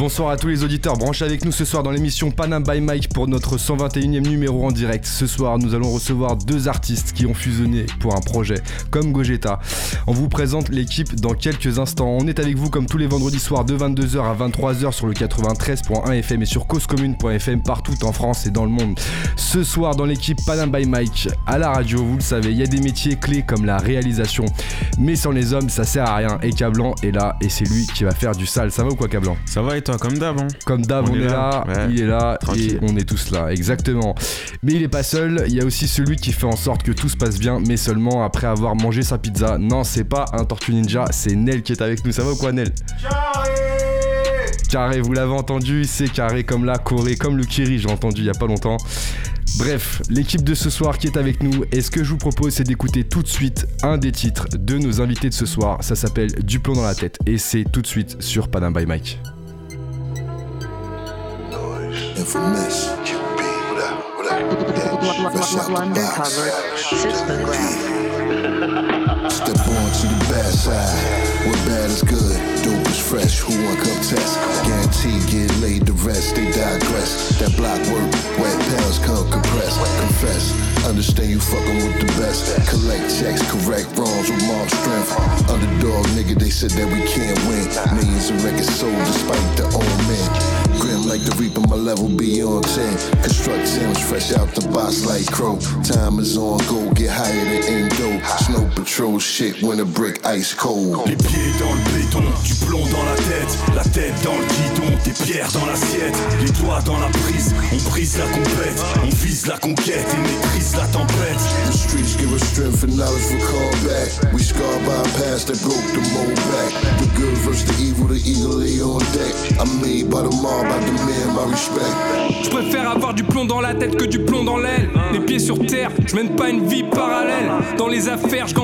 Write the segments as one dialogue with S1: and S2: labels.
S1: Bonsoir à tous les auditeurs, branchez avec nous ce soir dans l'émission Panam by Mike pour notre 121e numéro en direct. Ce soir, nous allons recevoir deux artistes qui ont fusionné pour un projet comme Gogeta. On vous présente l'équipe dans quelques instants. On est avec vous comme tous les vendredis soirs de 22h à 23h sur le 93.1 FM et sur causecommune.fm partout en France et dans le monde. Ce soir, dans l'équipe Panam by Mike, à la radio, vous le savez, il y a des métiers clés comme la réalisation. Mais sans les hommes, ça sert à rien. Et Cablan est là et c'est lui qui va faire du sale. Ça va ou quoi, Cablan?
S2: Ça va et toi, comme d'hab. Hein
S1: Comme d'hab, on, est là, il est là
S2: Tranquille.
S1: et on est tous là, exactement. Mais il est pas seul, il y a aussi celui qui fait en sorte que tout se passe bien, mais seulement après avoir mangé sa pizza. Non, c'est pas un Tortue Ninja, c'est Nel qui est avec nous. Ça va ou quoi, Nel? Carré, vous l'avez entendu, c'est carré comme la Corée, comme le Kiri, j'ai entendu il y a pas longtemps. Bref, l'équipe de ce soir qui est avec nous, et ce que je vous propose, c'est d'écouter tout de suite un des titres de nos invités de ce soir. Ça s'appelle Du plomb dans la tête, et c'est tout de suite sur Panam by Mike.
S3: What up? What up? Fresh out the box. Step on to the bad side. What bad is good, dope is fresh. Who want come test? Guarantee get laid the rest. They digress. That block work, wet pounds come compressed. Confess. Understand you fucking with the best. Collect checks, correct wrongs with mob strength. Underdog nigga, they said that we can't win. Millions of records sold despite the old men. Grim like the reaper, my level beyond 10. Construct Sims fresh out the box like crow. Time is on, go get higher than Indo. Snow patrol shit when a brick ice cold.
S4: Les pieds dans le béton, du plomb dans la tête, la tête dans le guidon, des pierres dans l'assiette, les doigts dans la prise, on brise la compète, on vise la conquête et maîtrise la tempête.
S3: The streets give us strength and knowledge for callback. We scarred by a past that broke the mold back. The good versus the evil, the eagle lay on deck. I'm made by the mob, by the man, my respect.
S5: Je préfère avoir du plomb dans la tête que du plomb dans l'aile. Les pieds sur terre, je mène pas une vie parallèle. Dans les affaires, je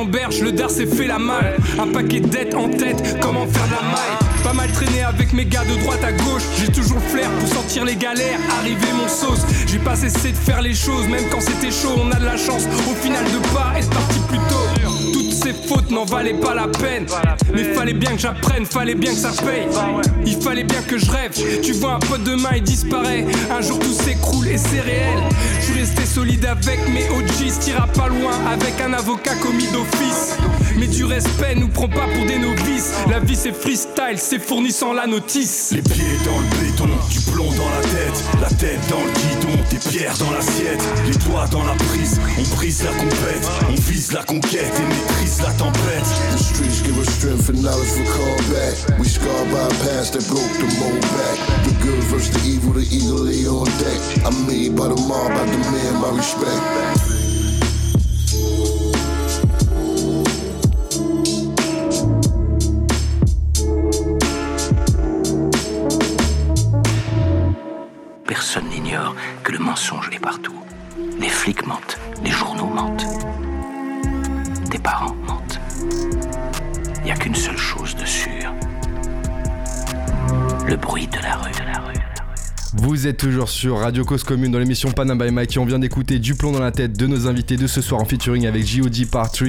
S5: le dar s'est fait la malle. Un paquet de dettes en tête, comment faire de la maille Pas mal traîné avec mes gars de droite à gauche. J'ai toujours le flair pour sentir les galères, arriver mon sauce. J'ai pas cessé de faire les choses, même quand c'était chaud. On a de la chance au final de pas être parti plus tôt. Ces fautes n'en valaient pas la peine. Mais fallait bien que j'apprenne, fallait bien que ça paye. Il fallait bien que je rêve. Tu vois un pote demain, il disparaît. Un jour tout s'écroule et c'est réel. Je suis resté solide avec mes OGs, tira pas loin avec un avocat commis d'office. Mais du respect nous prend pas pour des novices. La vie c'est freestyle, c'est fourni sans la notice.
S4: Les pieds dans le du plomb dans la tête, la tête dans le guidon, des pierres dans l'assiette, les doigts dans la prise, on brise la compète, on vise la conquête et maîtrise la tempête.
S3: The streets give us strength and knowledge for callback. We scarred by past that broke the mold back. The good versus the evil, the eagle lay on deck. I'm made by the mob, the man, my respect.
S6: Personne n'ignore que le mensonge est partout. Les flics mentent, les journaux mentent, tes parents mentent. Il n'y a qu'une seule chose de sûre. Le bruit de la rue, de la rue.
S1: Vous êtes toujours sur Radio Cause Commune dans l'émission Panam by Mike et on vient d'écouter Du plomb dans la tête de nos invités de ce soir en featuring avec G.O.D. Part 3.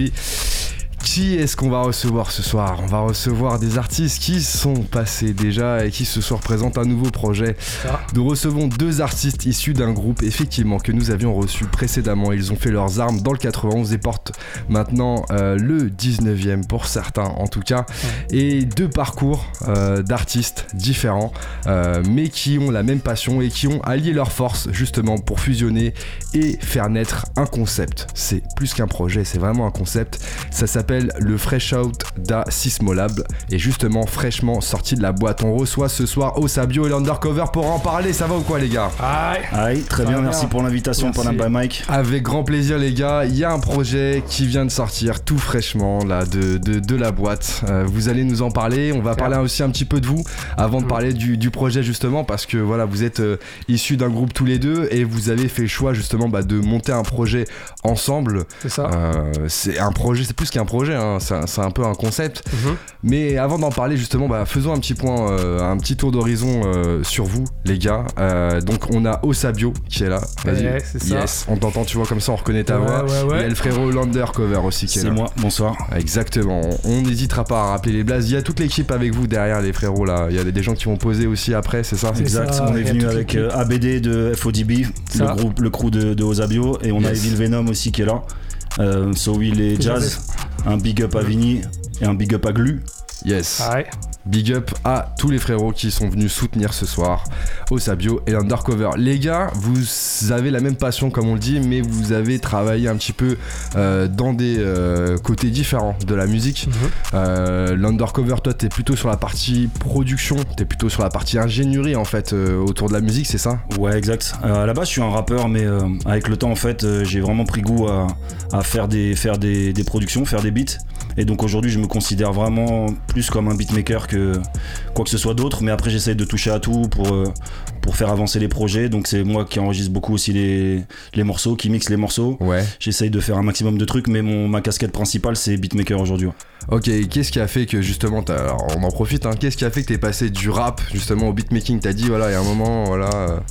S1: Qui est-ce qu'on va recevoir ce soir? On va recevoir des artistes qui sont passés déjà et qui ce soir présentent un nouveau projet. Nous recevons deux artistes issus d'un groupe effectivement que nous avions reçu précédemment. Ils ont fait leurs armes dans le 91 et portent maintenant euh, le 19e pour certains en tout cas. Et deux parcours euh, d'artistes différents euh, mais qui ont la même passion et qui ont allié leurs forces justement pour fusionner et faire naître un concept. C'est plus qu'un projet, c'est vraiment un concept. Ça s'appelle le Fresh Out da Sismolab et justement fraîchement sorti de la boîte. On reçoit ce soir Osabio et l'Undercover pour en parler. Ça va ou quoi les gars
S2: Aïe, très
S5: Ça
S2: bien, merci pour l'invitation, by Mike.
S1: Avec grand plaisir les gars, il y a un projet qui vient de sortir tout fraîchement là de, de, de la boîte. Euh, vous allez nous en parler, on va parler aussi un petit peu de vous avant de parler du, du projet justement parce que voilà vous êtes euh, issus d'un groupe tous les deux et vous avez fait le choix justement bah, de monter un projet ensemble.
S7: C'est ça.
S1: Euh, c'est un projet, c'est plus qu'un projet, hein, c'est un- c'est un peu un concept.
S7: Mhm.
S1: Mais avant d'en parler justement, bah, faisons un petit point, euh, un petit tour d'horizon euh, sur vous, les gars. Euh, donc on a Osabio qui est là. Vas-y.
S7: Ouais, c'est ça.
S1: Yes, on t'entend, tu vois comme ça, on reconnaît ta
S7: Ouais,
S1: voix.
S7: ouais,
S1: Il y a le frérot Landercover aussi qui est,
S2: C'est
S1: là.
S2: moi, bonsoir.
S1: Exactement. On n'hésitera pas à rappeler les blazes. Il y a toute l'équipe avec vous derrière les frérots là. Il y a des gens qui vont poser aussi après, c'est ça?
S7: C'est
S2: Exact,
S7: ça,
S2: on est venu avec euh, ABD de FODB, le groupe, le crew de, de Osabio, et on a. Evil Venom aussi qui est là. Euh, So Will et Jazz, un big up à Vini et un big up à Glu.
S1: Yes.
S7: Ouais.
S1: Big up à tous les frérots qui sont venus soutenir ce soir Osabio et Undercover. Les gars, vous avez la même passion comme on le dit, mais vous avez travaillé un petit peu euh, dans des euh, côtés différents de la musique.
S7: Mhm.
S1: Euh, L'Undercover, toi, t'es plutôt sur la partie production, t'es plutôt sur la partie ingénierie en fait autour de la musique, c'est ça?
S2: Ouais, exact. À la base, je suis un rappeur, mais avec le temps, en fait, j'ai vraiment pris goût à, à faire, des, faire des, des productions, faire des beats. Et donc aujourd'hui, je me considère vraiment plus comme un beatmaker que quoi que ce soit d'autre. Mais après, j'essaye de toucher à tout pour, euh, pour faire avancer les projets. Donc c'est moi qui enregistre beaucoup aussi les, les morceaux, qui mixe les morceaux.
S1: Ouais.
S2: J'essaye de faire un maximum de trucs, mais mon, ma casquette principale, c'est beatmaker aujourd'hui.
S1: Ok, qu'est-ce qui a fait que justement, alors, on en profite, hein, qu'est-ce qui a fait que t'es passé du rap justement au beatmaking? T'as dit, voilà, il y a un moment, voilà.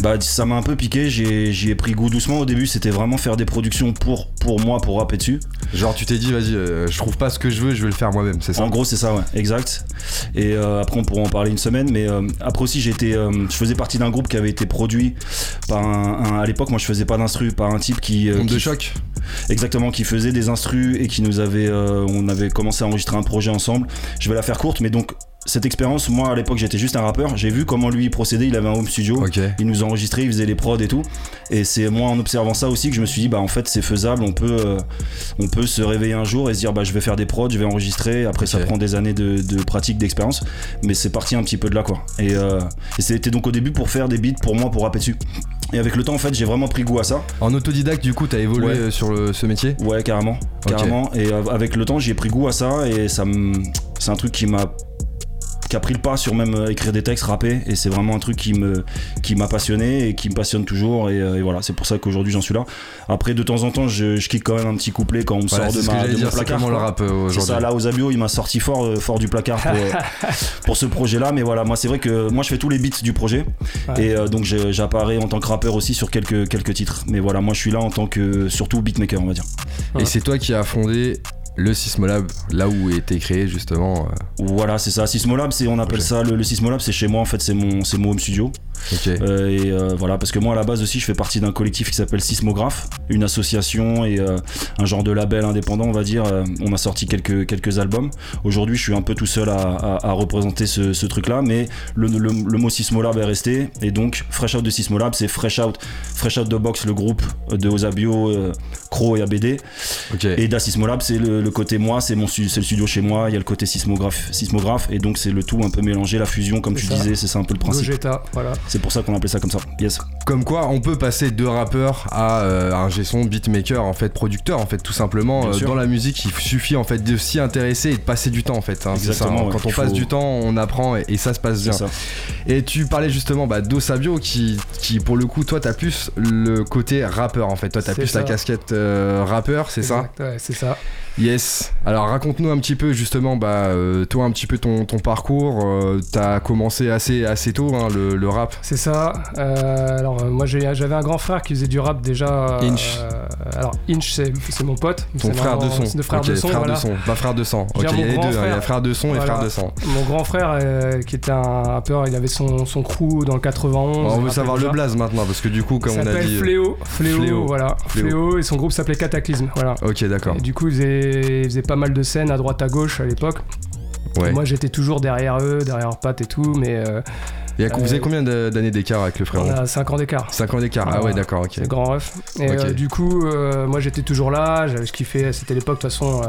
S2: Bah ça m'a un peu piqué, j'y ai pris goût doucement. Au début c'était vraiment faire des productions pour, pour moi, pour rapper dessus.
S1: genre, tu t'es dit, vas-y, euh, je trouve pas ce que je veux, je vais le faire moi-même, c'est ça
S2: En gros c'est ça ouais, exact. Et euh, après on pourra en parler une semaine, mais euh, après aussi euh, je faisais partie d'un groupe qui avait été produit par un, un- à l'époque moi je faisais pas d'instru, par un type qui,
S1: Onde de
S2: qui-
S1: choc
S2: exactement qui faisait des instrus et qui nous avait, on avait commencé à enregistrer un projet ensemble. Je vais la faire courte, mais donc cette expérience, moi à l'époque j'étais juste un rappeur, j'ai vu comment lui procédait, il avait un home studio. Il nous enregistrait, il faisait les prods et tout. Et c'est moi en observant ça aussi que je me suis dit bah en fait c'est faisable, on peut, euh, on peut se réveiller un jour et se dire bah je vais faire des prods, je vais enregistrer. Après ça prend des années de, de pratique, d'expérience, mais c'est parti un petit peu de là quoi. Et, euh, et c'était donc au début pour faire des beats pour moi pour rapper dessus. Et avec le temps en fait j'ai vraiment pris goût à ça.
S1: En autodidacte, du coup, t'as évolué
S2: Ouais.
S1: euh, sur le- ce métier?
S2: Ouais carrément, carrément. Et avec le temps j'ai pris goût à ça et ça me, c'est un truc qui m'a qui a pris le pas sur même euh, écrire des textes, rapper, et c'est vraiment un truc qui me qui m'a passionné et qui me passionne toujours, et, euh, et voilà, c'est pour ça qu'aujourd'hui j'en suis là. Après, de temps en temps, je, je kick quand même un petit couplet quand on me
S1: Voilà,
S2: sort
S1: c'est
S2: de, ma, de
S1: dire,
S2: mon
S1: c'est
S2: placard.
S1: comment le
S2: quoi.
S1: rap euh,
S2: C'est
S1: aujourd'hui
S2: ça, là, aux Abio, il m'a sorti fort, euh, fort du placard pour, euh, pour ce projet-là, mais voilà, moi c'est vrai que moi je fais tous les beats du projet,
S7: Ouais.
S2: et euh, donc j'apparais en tant que rappeur aussi sur quelques, quelques titres, mais voilà, moi je suis là en tant que surtout beatmaker, on va dire.
S1: Et c'est toi qui as fondé le Sismolab, là où était créé justement. euh,
S2: Voilà, c'est ça. Sismolab, c'est on appelle ça le, le Sismolab, c'est chez moi en fait, c'est mon c'est mon home studio.
S1: Ok.
S2: Euh, et euh, voilà, parce que moi à la base aussi, je fais partie d'un collectif qui s'appelle Sismographe, une association et euh, un genre de label indépendant, on va dire. Euh, on a sorti quelques quelques albums. Aujourd'hui, je suis un peu tout seul à, à- à représenter ce, ce truc-là, mais le, le, le mot Sismolab est resté. Et donc, Fresh Out de Sismolab, c'est Fresh Out, Fresh Out de Box, le groupe de Osabio, Crow et ABD. Et d'Asismolab, c'est le, le côté moi, c'est mon c'est le studio chez moi, il y a le côté sismographe, sismographe et donc c'est le tout un peu mélangé, la fusion comme tu
S7: ça.
S2: disais, c'est ça un peu le principe.
S7: Gogeta, voilà.
S2: C'est pour ça qu'on appelait ça comme ça. Yes.
S1: Comme quoi, on peut passer de rappeur à euh, un gesson, beatmaker, en fait, producteur, en fait, tout simplement.
S2: Bien
S1: Euh,
S2: sûr.
S1: dans la musique, il suffit en fait de s'y intéresser et de passer du temps, en fait. hein, ça,
S2: Exactement,
S1: hein.
S2: ouais.
S1: Quand on passe
S2: faut-
S1: du temps, on apprend et, et ça se passe bien.
S2: ça.
S1: Et tu parlais justement bah, d'Osabio qui, qui, pour le coup, toi, t'as plus le côté rappeur, en fait. Toi, t'as plus la casquette rappeur, c'est ça
S7: Ouais, c'est ça.
S1: Yes. Alors raconte-nous un petit peu justement, bah, euh, toi un petit peu ton, ton parcours. euh, T'as commencé assez, assez tôt hein, le, le rap.
S7: C'est ça. Euh, alors, euh, moi, j'avais un grand frère qui faisait du rap déjà.
S1: Inch.
S7: alors, Inch, c'est mon pote.
S1: Ton frère de son.
S7: le frère
S1: Ok,
S7: de son,
S1: frère
S7: voilà.
S1: de son. Pas frère de sang. Ok, il y a les deux. hein, Il y a
S7: frère.
S1: frère de son et frère de sang.
S7: Mon grand frère, qui était un rappeur, il avait son, son crew dans le 91.
S1: on veut savoir le blaze maintenant parce que du coup, comme on a dit.
S7: Fléau. Fléau,
S1: Fléau.
S7: voilà.
S1: Fléau.
S7: Fléau. et son groupe s'appelait Cataclysme. Voilà.
S1: Ok, d'accord.
S7: Et du coup, ils ils faisaient pas mal de scènes à droite à gauche à l'époque.
S1: Ouais.
S7: Moi, j'étais toujours derrière eux, derrière leurs pattes et tout, mais euh,
S1: vous avez
S7: euh,
S1: combien d'années d'écart avec le
S7: on a 5 ans d'écart.
S1: 5 ans d'écart. Ah ouais, d'accord, ok.
S7: C'est grand ref. Et euh, du coup, moi j'étais toujours là, j'avais fait. C'était l'époque, de toute façon,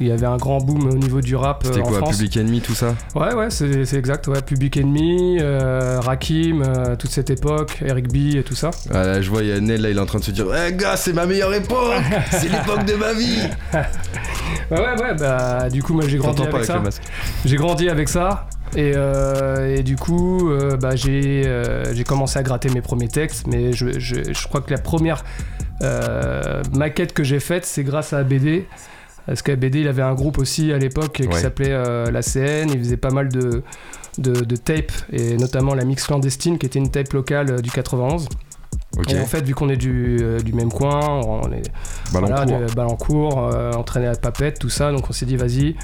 S7: il y avait un grand boom au niveau du rap euh,
S1: C'était
S7: en
S1: quoi,
S7: France.
S1: Public Enemy, tout ça?
S7: Ouais, ouais, c'est exact. Ouais. Public Enemy, euh, Rakim, euh, toute cette époque, Eric B et tout ça.
S1: Ah, Je vois, il y a Nel là, il est en train de se dire Eh gars, c'est ma meilleure époque C'est l'époque de ma vie
S7: Ouais, ouais, ouais, bah du coup, moi j'ai grandi avec
S1: avec
S7: ça. J'ai grandi avec ça. Et, euh, et du coup, euh, bah, j'ai euh, commencé à gratter mes premiers textes, mais je, je- je crois que la première euh, maquette que j'ai faite, c'est grâce à ABD. Parce qu'ABD, il avait un groupe aussi à l'époque qui s'appelait euh, la CN. Il faisait pas mal de, de, de tapes, et notamment la Mix Clandestine, qui était une tape locale euh, du 91.
S1: Ok.
S7: Et en fait, vu qu'on est du, euh, du même coin, on est
S1: Ballon
S7: voilà, de Balancourt, euh, entraîné à Papette, tout ça. Donc on s'est dit, vas-y,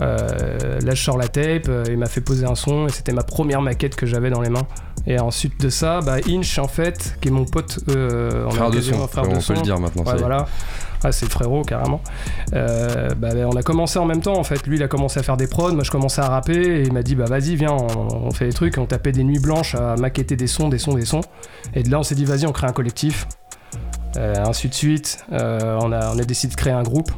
S7: euh, là je sors la tape. euh, il m'a fait poser un son et c'était ma première maquette que j'avais dans les mains. Et ensuite de ça, bah, Inch en fait, qui est mon pote, euh,
S1: Frère de son,
S7: frère
S1: on peut le dire maintenant.
S7: Ouais, voilà. Ah, c'est le frérot carrément. Euh, bah, on a commencé en même temps en fait. Lui il a commencé à faire des prods, moi je commençais à rapper et il m'a dit bah vas-y viens on, on fait des trucs. On tapait des nuits blanches à maqueter des sons, des sons, des sons. Et de là on s'est dit vas-y on crée un collectif. Ainsi de suite. On, a, on a décidé de créer un groupe.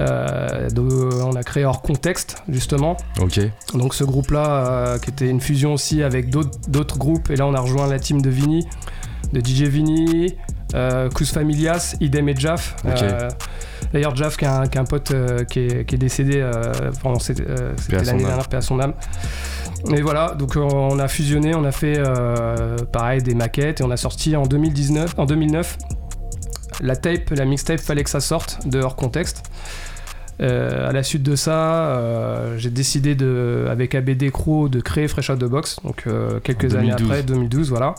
S7: Euh, donc, on a créé hors contexte justement.
S1: Ok.
S7: Donc ce groupe-là, euh, qui était une fusion aussi avec d'autres groupes, et là on a rejoint la team de Vini, de DJ Vini, euh, Kus Familias, Idem et Jaff. Euh, D'ailleurs Jaff qui est un, qui est un pote euh, qui, est, qui est décédé euh, pendant euh, c'était l'année dernière, paix à son âme. Et voilà, donc euh, on a fusionné, on a fait euh, pareil des maquettes et on a sorti en 2019, en 2009 la tape, la mixtape, fallait que ça sorte de hors contexte. Euh, à la suite de ça, euh, j'ai décidé de, avec ABD Crew de créer Fresh Out the Box, donc euh, quelques années
S1: 2012.
S7: après, 2012, voilà.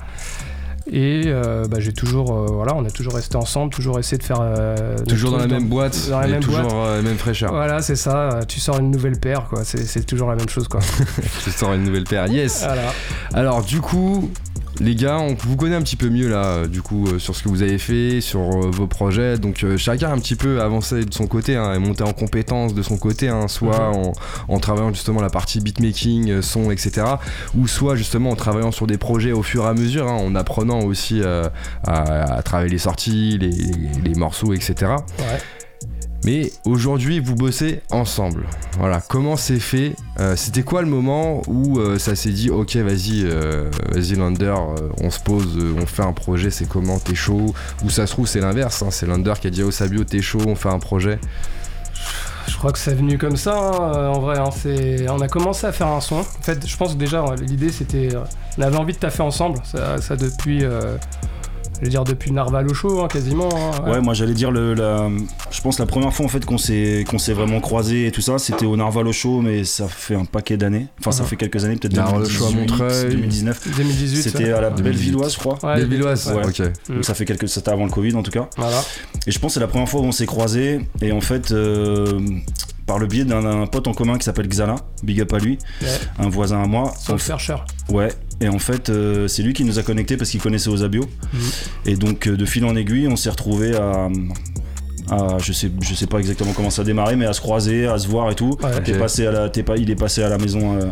S7: Et euh, bah, j'ai toujours, voilà, on a toujours resté ensemble, toujours essayé de faire.
S1: Toujours dans la même boîte
S7: dans la même
S1: toujours
S7: boîte.
S1: euh, même fraîcheur.
S7: Voilà, c'est ça. Tu sors une nouvelle paire, quoi. C'est toujours la même chose, quoi.
S1: Je sors une nouvelle paire. Yes.
S7: voilà.
S1: Alors du coup, les gars, on vous connaît un petit peu mieux là, euh, du coup, euh, sur ce que vous avez fait, sur euh, vos projets. Donc chacun a un petit peu avancé de son côté, hein, et monté en compétences de son côté, hein, soit en, en travaillant justement la partie beatmaking, son, etc. Ou soit justement en travaillant sur des projets au fur et à mesure, hein, en apprenant aussi euh, à, à travailler les sorties, les, les- les morceaux, etc.
S7: Ouais.
S1: Mais aujourd'hui, vous bossez ensemble. Voilà, comment c'est fait Euh, C'était quoi le moment où euh, ça s'est dit, ok, vas-y, euh, vas-y Lander, on se pose, on fait un projet, c'est comment, t'es chaud? Ou ça se trouve, c'est l'inverse, hein, c'est Lander qui a dit, oh Sabio, t'es chaud, on fait un projet.
S7: Je crois que c'est venu comme ça, hein, en vrai. hein, on a commencé à faire un son. En fait, je pense que déjà, l'idée, c'était. on avait envie de taffer ensemble. Ça depuis. Je veux dire, depuis Narval au show, hein, quasiment. hein,
S2: Ouais, moi j'allais dire le, la, je pense la première fois en fait qu'on s'est qu'on s'est vraiment croisé et tout ça, c'était au Narval au show, mais ça fait un paquet d'années. Enfin, ça fait quelques années, peut-être
S1: Narval au show à
S2: 2018,
S1: Montreuil.
S2: 2019.
S7: 2018.
S2: C'était à la
S1: 2018.
S2: Bellevilloise, je crois.
S7: Ouais,
S1: les Villoises,
S2: ouais.
S1: ok.
S7: Mm.
S2: Donc ça fait quelques, c'était avant le Covid en tout cas.
S7: Voilà.
S2: Et je pense que c'est la première fois où on s'est croisés et en fait. euh, par le biais d'un pote en commun qui s'appelle Xala, big up à lui,
S7: Ouais.
S2: un voisin à moi.
S7: Sans
S2: On
S7: le faire cher.
S2: Ouais, et en fait, euh, c'est lui qui nous a connectés parce qu'il connaissait Osabio.
S7: Mhm.
S2: Et donc, euh, de fil en aiguille, on s'est retrouvés à. à- je, sais, je sais pas exactement comment ça a démarré, mais à se croiser, à se voir et tout.
S7: Ouais.
S2: Passé à la, pas, il est passé à la maison euh,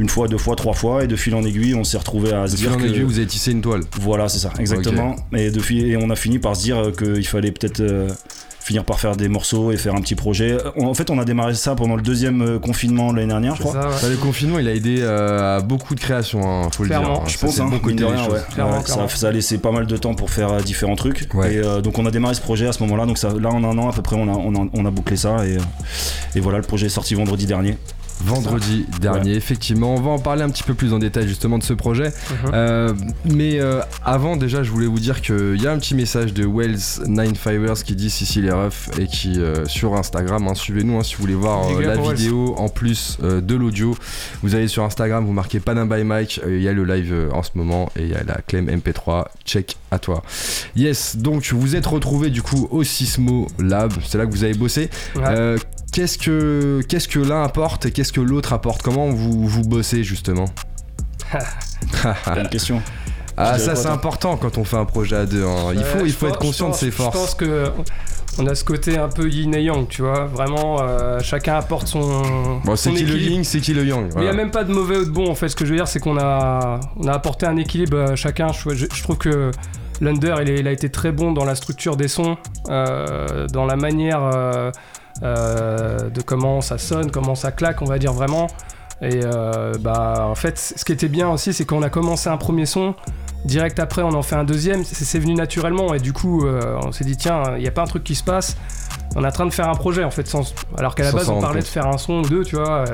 S2: une fois, deux fois, trois fois, et de fil en aiguille, on s'est retrouvés à se
S1: De fil
S2: dire
S1: en
S2: que.
S1: aiguille, vous avez tissé une toile.
S2: Voilà, c'est ça, exactement. Et, de fil- et on a fini par se dire qu'il fallait peut-être euh, finir par faire des morceaux et faire un petit projet. On- En fait, on a démarré ça pendant le deuxième euh, confinement de l'année dernière, je crois.
S7: ça, ouais.
S1: Ça, le confinement, il a aidé euh, à beaucoup de créations, hein, faut le dire.
S7: Clairement.
S1: hein.
S2: Je
S1: Ça,
S2: pense, hein,
S1: bon côté
S2: mine de
S1: des
S2: rien,
S1: choses.
S2: ouais.
S7: Clairement,
S2: Ouais,
S7: clairement.
S2: Ça, ça a laissé pas mal de temps pour faire euh, différents trucs.
S1: Ouais.
S2: Et euh, donc on a démarré ce projet à ce moment-là. Donc ça, là en un an à peu près, on a, on a, on a bouclé ça et, et voilà, le projet est sorti vendredi dernier.
S1: Vendredi dernier, effectivement. On va en parler un petit peu plus en détail justement de ce projet.
S7: Mhm.
S1: Euh, mais euh, avant, déjà, je voulais vous dire qu'il y a un petit message de Wells 9 Fibers qui dit si si les refs et qui euh, sur Instagram, hein, suivez-nous hein, si vous voulez voir la
S7: Wells.
S1: vidéo en plus de l'audio. Vous allez sur Instagram, vous marquez Panam by Mike, il y a le live en ce moment et il y a la Clem MP3. Check à toi. Yes, donc vous êtes retrouvés du coup au Sismo Lab, c'est là que vous avez bossé.
S7: Ouais.
S1: Qu'est-ce que, qu'est-ce que l'un apporte et qu'est-ce que l'autre apporte? Comment vous, vous bossez justement?
S2: Bonne question.
S1: Ah ça c'est important quand on fait un projet à deux. hein. Il
S7: Ouais,
S1: faut, il faut être conscient de ses forces.
S7: Je pense que on a ce côté un peu yin et yang, tu vois. Vraiment, euh, chacun apporte son.
S1: Bon, c'est qui le yin, c'est qui le yang.
S7: Mais il n'y a même pas de mauvais ou de bon en fait. Ce que je veux dire, c'est qu'on a, on a apporté un équilibre à chacun. Je, je- je trouve que l'Under, il, a été très bon dans la structure des sons, euh, dans la manière euh, euh, de comment ça sonne, comment ça claque, on va dire vraiment. Et bah, en fait, ce qui était bien aussi, c'est qu'on a commencé un premier son. Direct après, on en fait un deuxième. C'est venu naturellement. Et du coup, on s'est dit, tiens, il n'y a pas un truc qui se passe. On est en train de faire un projet, en fait. Sans... Alors qu'à la base, on parlait de faire un son ou deux, tu vois.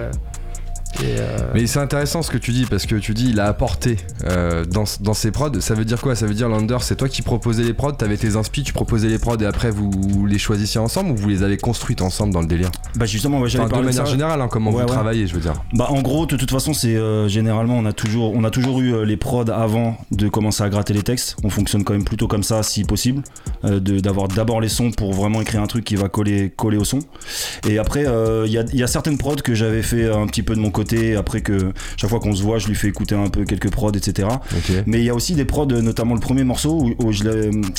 S7: Et, euh,
S1: Mais c'est intéressant ce que tu dis parce que tu dis il a apporté euh, dans, dans ses prods. Ça veut dire quoi? Ça veut dire Lander, c'est toi qui proposais les prods, t'avais tes inspi, tu proposais les prods et après vous les choisissiez ensemble ou vous les avez construites ensemble dans le délire?
S2: Bah justement, ouais, j'avais
S1: Enfin, de manière
S2: ça.
S1: générale, hein, comment
S2: Ouais,
S1: vous
S2: ouais.
S1: travaillez, je veux dire.
S2: Bah en gros de toute façon c'est euh, généralement on a toujours on a toujours eu euh, les prods avant de commencer à gratter les textes. On fonctionne quand même plutôt comme ça si possible, euh, d'avoir d'abord les sons pour vraiment écrire un truc qui va coller coller au son. Et après euh, il y, a, y a certaines prods que j'avais fait un petit peu de mon côté après que chaque fois qu'on se voit je lui fais écouter un peu quelques prods etc. Mais il y a aussi des prods, notamment le premier morceau où,